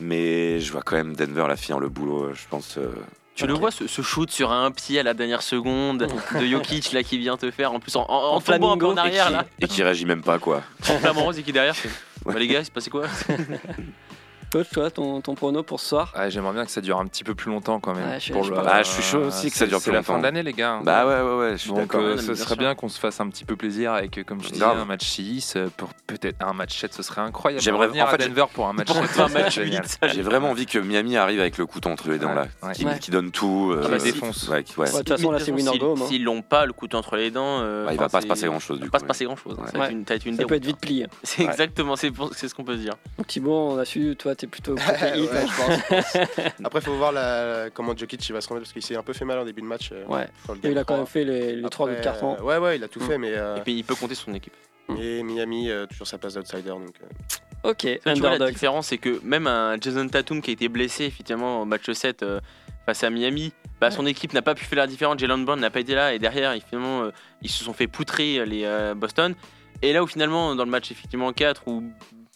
Mais je vois quand même Denver la finir le boulot, euh, je pense. euh, Tu le vois ce, ce shoot sur un pied à la dernière seconde de Jokic là qui vient te faire en plus en, en, en En tombant un peu en arrière là, et qui réagit même pas, quoi. en flamant rose et qui derrière. Bah, les gars, il se passait quoi Coach, toi, ton, ton prono pour ce soir Ouais, J'aimerais bien que ça dure un petit peu plus longtemps quand même. Je suis- pour je le-. Ah, je suis chaud aussi que ça dure plus C'est la fin d'année, les gars. hein. Bah ouais, ouais, ouais, je suis d'accord. euh, ce serait bien qu'on se fasse un petit peu plaisir avec, euh, comme je disais, un match 6, euh, pour peut-être un match 7, ce serait incroyable. J'aimerais- en fait, à Denver pour un match Pour 7, faire un ça serait match génial. 8, ça, J'ai vraiment envie que Miami arrive avec le couteau entre les dents, là. Ouais, Qui, ouais. qui donne tout. Ah qui- défonce. ouais. Ouais, de toute façon, là, c'est win or s'ils- hein. S'ils l'ont pas le couteau entre les dents, il va pas se passer grand-chose, il va du pas coup, se passer grand chose. Ouais. Ça peut être vite plié. hein. C'est exactement, c'est ce qu'on peut se dire. Donc, Thibaut, on a su, toi, t'es plutôt côté Ouais, hit, hein. je pense, je pense. Après, il faut voir la- comment Jokic il va se remettre parce qu'il s'est un peu fait mal en début de match. euh, Ouais. Et il a quand 3. même fait les, les trois Après, buts de carton. euh, Ouais, ouais, il a tout Mm. fait, mais euh, Et puis il peut compter sur son équipe. Et Miami, euh, toujours sa place d'outsider. Donc, euh, Ok, Tu vois, la différence, c'est que même un Jason Tatum qui a été blessé effectivement au match 7 euh, face à Miami, bah, son équipe n'a pas pu faire la différence. Jalen Brown n'a pas été là et derrière, ils, finalement, euh, ils se sont fait poutrer les euh, Boston. Et là où finalement, dans le match effectivement 4, où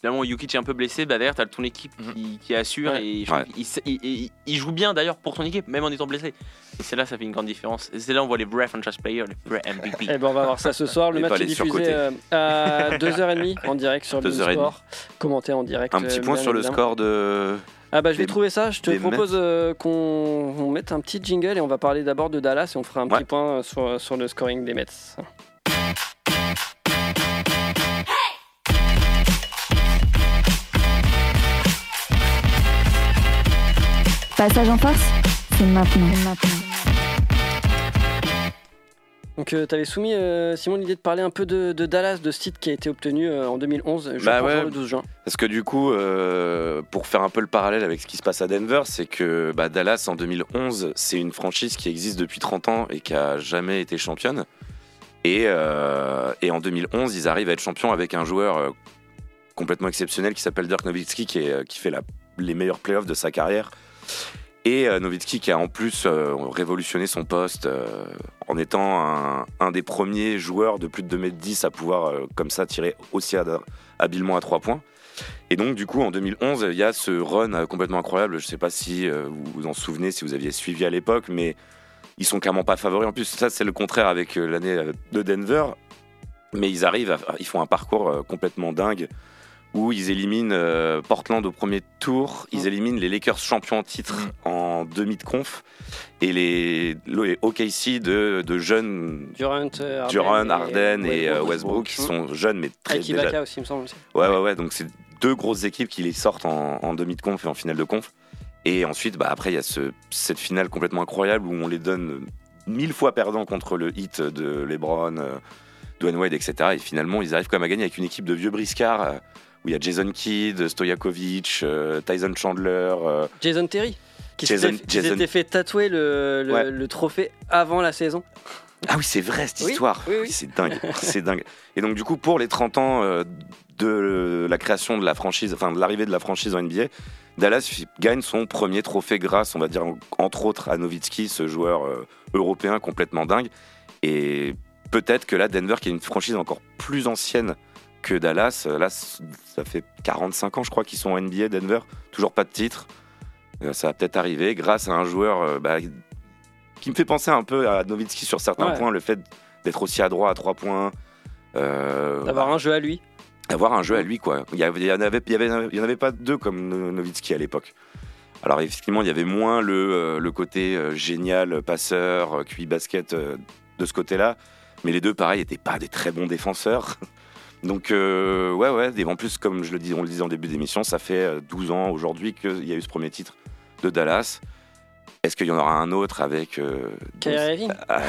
finalement Jokic est un peu blessé, bah, derrière, tu as ton équipe qui, qui assure Ouais. et Ouais. il, il- il joue bien d'ailleurs pour son équipe, même en étant blessé. Et c'est là, ça fait une grande différence. Et c'est là, on voit les vrais franchise players, les vrais MVP. Eh ben, on va voir ça ce soir. Le Et match est diffusé euh, à 2h30 en direct sur le 2h30. sport. Commenté en direct. Un petit euh, point sur le score de. Ah bah je vais trouver ça. Je te propose euh, qu'on on mette un petit jingle et on va parler d'abord de Dallas et on fera un Ouais. petit point sur, sur le scoring des Mets. Passage en force, c'est maintenant. Donc tu avais soumis euh, Simon l'idée de parler un peu de, de Dallas, de ce titre qui a été obtenu euh, en 2011, je Bah ouais. le 12 juin. Parce que du coup, euh, pour faire un peu le parallèle avec ce qui se passe à Denver, c'est que bah, Dallas en 2011, c'est une franchise qui existe depuis 30 ans et qui a jamais été championne. Et, euh, et en 2011, ils arrivent à être champions avec un joueur euh, complètement exceptionnel qui s'appelle Dirk Nowitzki, qui, est, euh, qui fait la- les meilleurs playoffs de sa carrière. Et euh, Nowitzki qui a en plus euh, révolutionné son poste euh, en étant un, des premiers joueurs de plus de 2m10 à pouvoir euh, comme ça tirer aussi habilement à 3 points. Et donc du coup en 2011 il y a ce run complètement incroyable, je sais pas si vous vous en souvenez, si vous aviez suivi à l'époque, mais ils sont clairement pas favoris. En plus ça c'est le contraire avec l'année de Denver, mais ils arrivent, ils font un parcours complètement dingue où ils éliminent euh, Portland au premier tour, ils éliminent les Lakers champions en titre en demi de conf et les, les OKC de, de jeunes Durant, euh, Harden Durant, et, Harden et, euh, Westbrook. Westbrook qui sont jeunes mais très Avec déjà- Ibaka aussi, il me semble. aussi. Ouais, ouais, ouais. Donc, c'est deux grosses équipes qui les sortent en, en demi de conf et en finale de conf. Et ensuite, bah, après, il y a ce- cette finale complètement incroyable où on les donne mille fois perdants contre le hit de LeBron, Dwayne Wade, etc. Et finalement, ils arrivent quand même à gagner avec une équipe de vieux briscards où il y a Jason Kidd, Stojakovic, euh, Tyson Chandler. euh, Jason Terry, qui Jason- s'était qui Jason- s'était fait tatouer le, le- Ouais. le trophée avant la saison. Ah oui, c'est vrai cette Oui, histoire. oui, oui. C'est dingue, c'est dingue. Et donc du coup, pour les 30 ans euh, de la création de la franchise, enfin de l'arrivée de la franchise en NBA, Dallas gagne son premier trophée grâce, on va dire en- entre autres à Nowitzki, ce joueur euh, européen complètement dingue. Et peut-être que là, Denver, qui est une franchise encore plus ancienne que Dallas, euh, là, ça fait 45 ans, je crois, qu'ils sont en NBA, Denver, toujours pas de titre. Euh, ça va peut-être arriver grâce à un joueur euh, bah, qui me fait penser un peu à Nowitzki sur certains Ouais. points, le fait d'être aussi adroit à trois points. euh, D'avoir un jeu à lui. avoir un jeu à lui quoi. Il y, avait- il y en avait, en pas deux comme No- Nowitzki à l'époque. Alors effectivement, il y avait moins le, le côté génial, passeur, QI basket de ce côté-là, mais les deux pareil n'étaient pas des très bons défenseurs. Donc euh, ouais ouais, et en plus comme je le dis, on le disait en début d'émission, ça fait euh, 12 ans aujourd'hui qu'il y a eu ce premier titre de Dallas. Est-ce qu'il y en aura un autre avec euh, Kyrie Don- Ah,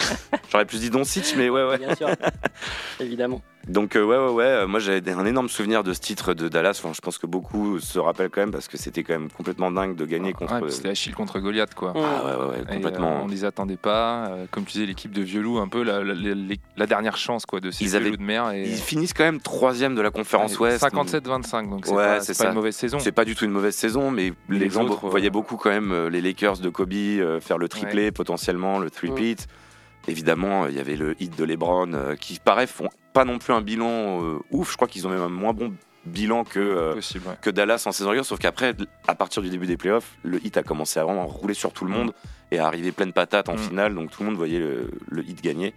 J'aurais plus dit Doncic, mais ouais ouais. bien sûr. Évidemment. Donc euh, ouais ouais ouais, moi j'avais un énorme souvenir de ce titre de Dallas. Enfin, je pense que beaucoup se rappellent quand même parce que c'était quand même complètement dingue de gagner contre. Ouais, c'était Achille contre Goliath, quoi. Ah ouais ouais, Et, complètement. euh, on les attendait pas. Euh, comme tu disais, l'équipe de vieux loups, un peu la, la- la- la dernière chance quoi, de ces Ils vieux avaient- de mer. Et, Ils finissent quand même troisième de la conférence Ouest. 57-25, donc c'est pas, une mauvaise saison. C'est pas du tout une mauvaise saison, mais les, Les gens autres, voyaient beaucoup quand même les Lakers de Kobe faire le triplé, potentiellement le three-peat. Évidemment, il y avait le hit de LeBron euh, qui, paraît, font pas non plus un bilan euh, ouf. Je crois qu'ils ont même un moins bon bilan que, euh, Possible, ouais. que Dallas en saison régulière. Sauf qu'après, à partir du début des playoffs, le hit a commencé à vraiment rouler sur tout le monde et à arriver pleine patate en Mm. finale. Donc tout le monde voyait le, le hit gagner.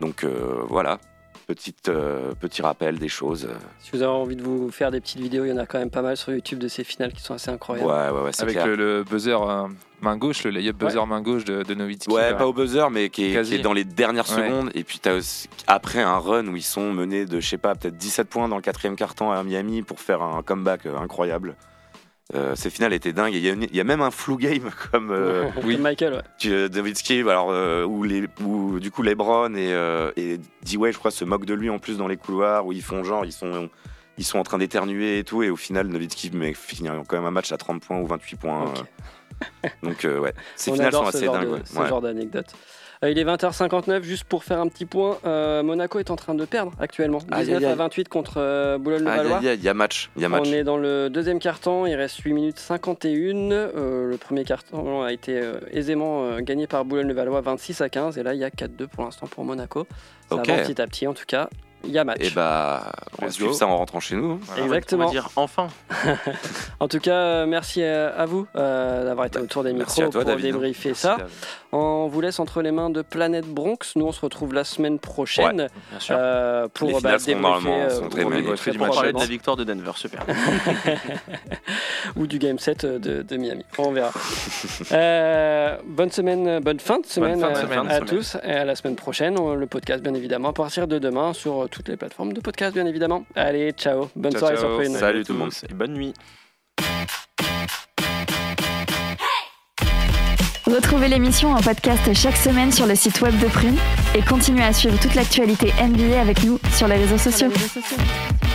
Donc euh, voilà, Petite, euh, petit rappel des choses. Si vous avez envie de vous faire des petites vidéos, il y en a quand même pas mal sur YouTube de ces finales qui sont assez incroyables. Ouais, ouais, ouais, c'est Avec clair. le, le buzzer euh, main gauche, le layup buzzer main gauche de, de. Ouais, là. pas au buzzer, mais qui est, Quasi. qui est dans les dernières Ouais. secondes. Et puis, t'as aussi- après un run où ils sont menés de, je sais pas, peut-être 17 points dans le quatrième quart-temps à Miami pour faire un comeback euh, incroyable. Euh, ces finales étaient dingues. Et Il y, a une- il y a même un flou game comme euh, oui. Michael, ouais. euh, Nowitzki, alors euh, où, les, où du coup LeBron et, euh, et D-Way, je crois, se moquent de lui en plus dans les couloirs où ils font genre, ils sont, ils sont en train d'éternuer et tout. Et au final, Nowitzki mais, finit quand même un match à 30 points ou 28 points. Euh. Donc, euh, ouais, ces On finales sont ce assez genre dingues. de- ouais. ce Ouais. genre d'anecdote. Euh, il est 20h59, juste pour faire un petit point. euh, Monaco est en train de perdre actuellement. Aïe, 19 aïe, à aïe. 28 contre euh, Boulogne-le-Valois. Il y a match. Y a match. On est dans le deuxième quart-temps, il reste 8 minutes 51. Euh, le premier quart-temps a été aisément gagné par Boulogne-le-Valois 26 à 15. Et là, il y a 4-2 pour l'instant pour Monaco. Ça Ok. avance petit à petit, en tout cas. Il y a match. Et bah, on va suivre ça en rentrant chez nous. Voilà, va- Exactement. On va dire enfin. En tout cas, euh, merci à, à vous euh, d'avoir été autour des micros à toi, pour David. débriefer Merci, ça. David. On vous laisse entre les mains de Planète Bronx. Nous, on se retrouve la semaine prochaine Bien sûr. euh, pour Les bah, débriefer, normalement- euh, sont très parler de la victoire de Denver, super. ou du game set euh, de, de Miami. On verra. Euh, bonne semaine, bonne fin de semaine, fin de euh, semaine. à tous et à la semaine prochaine. Le podcast, bien évidemment, à partir de demain sur euh, toutes les plateformes de podcast, bien évidemment. Allez, ciao. Bonne Ciao, soirée ciao. sur Prune. Salut tout le monde. Et bonne nuit. Retrouvez l'émission en podcast chaque semaine sur le site web de Prune et continuez à suivre toute l'actualité NBA avec nous sur les réseaux sociaux. Sur les réseaux sociaux.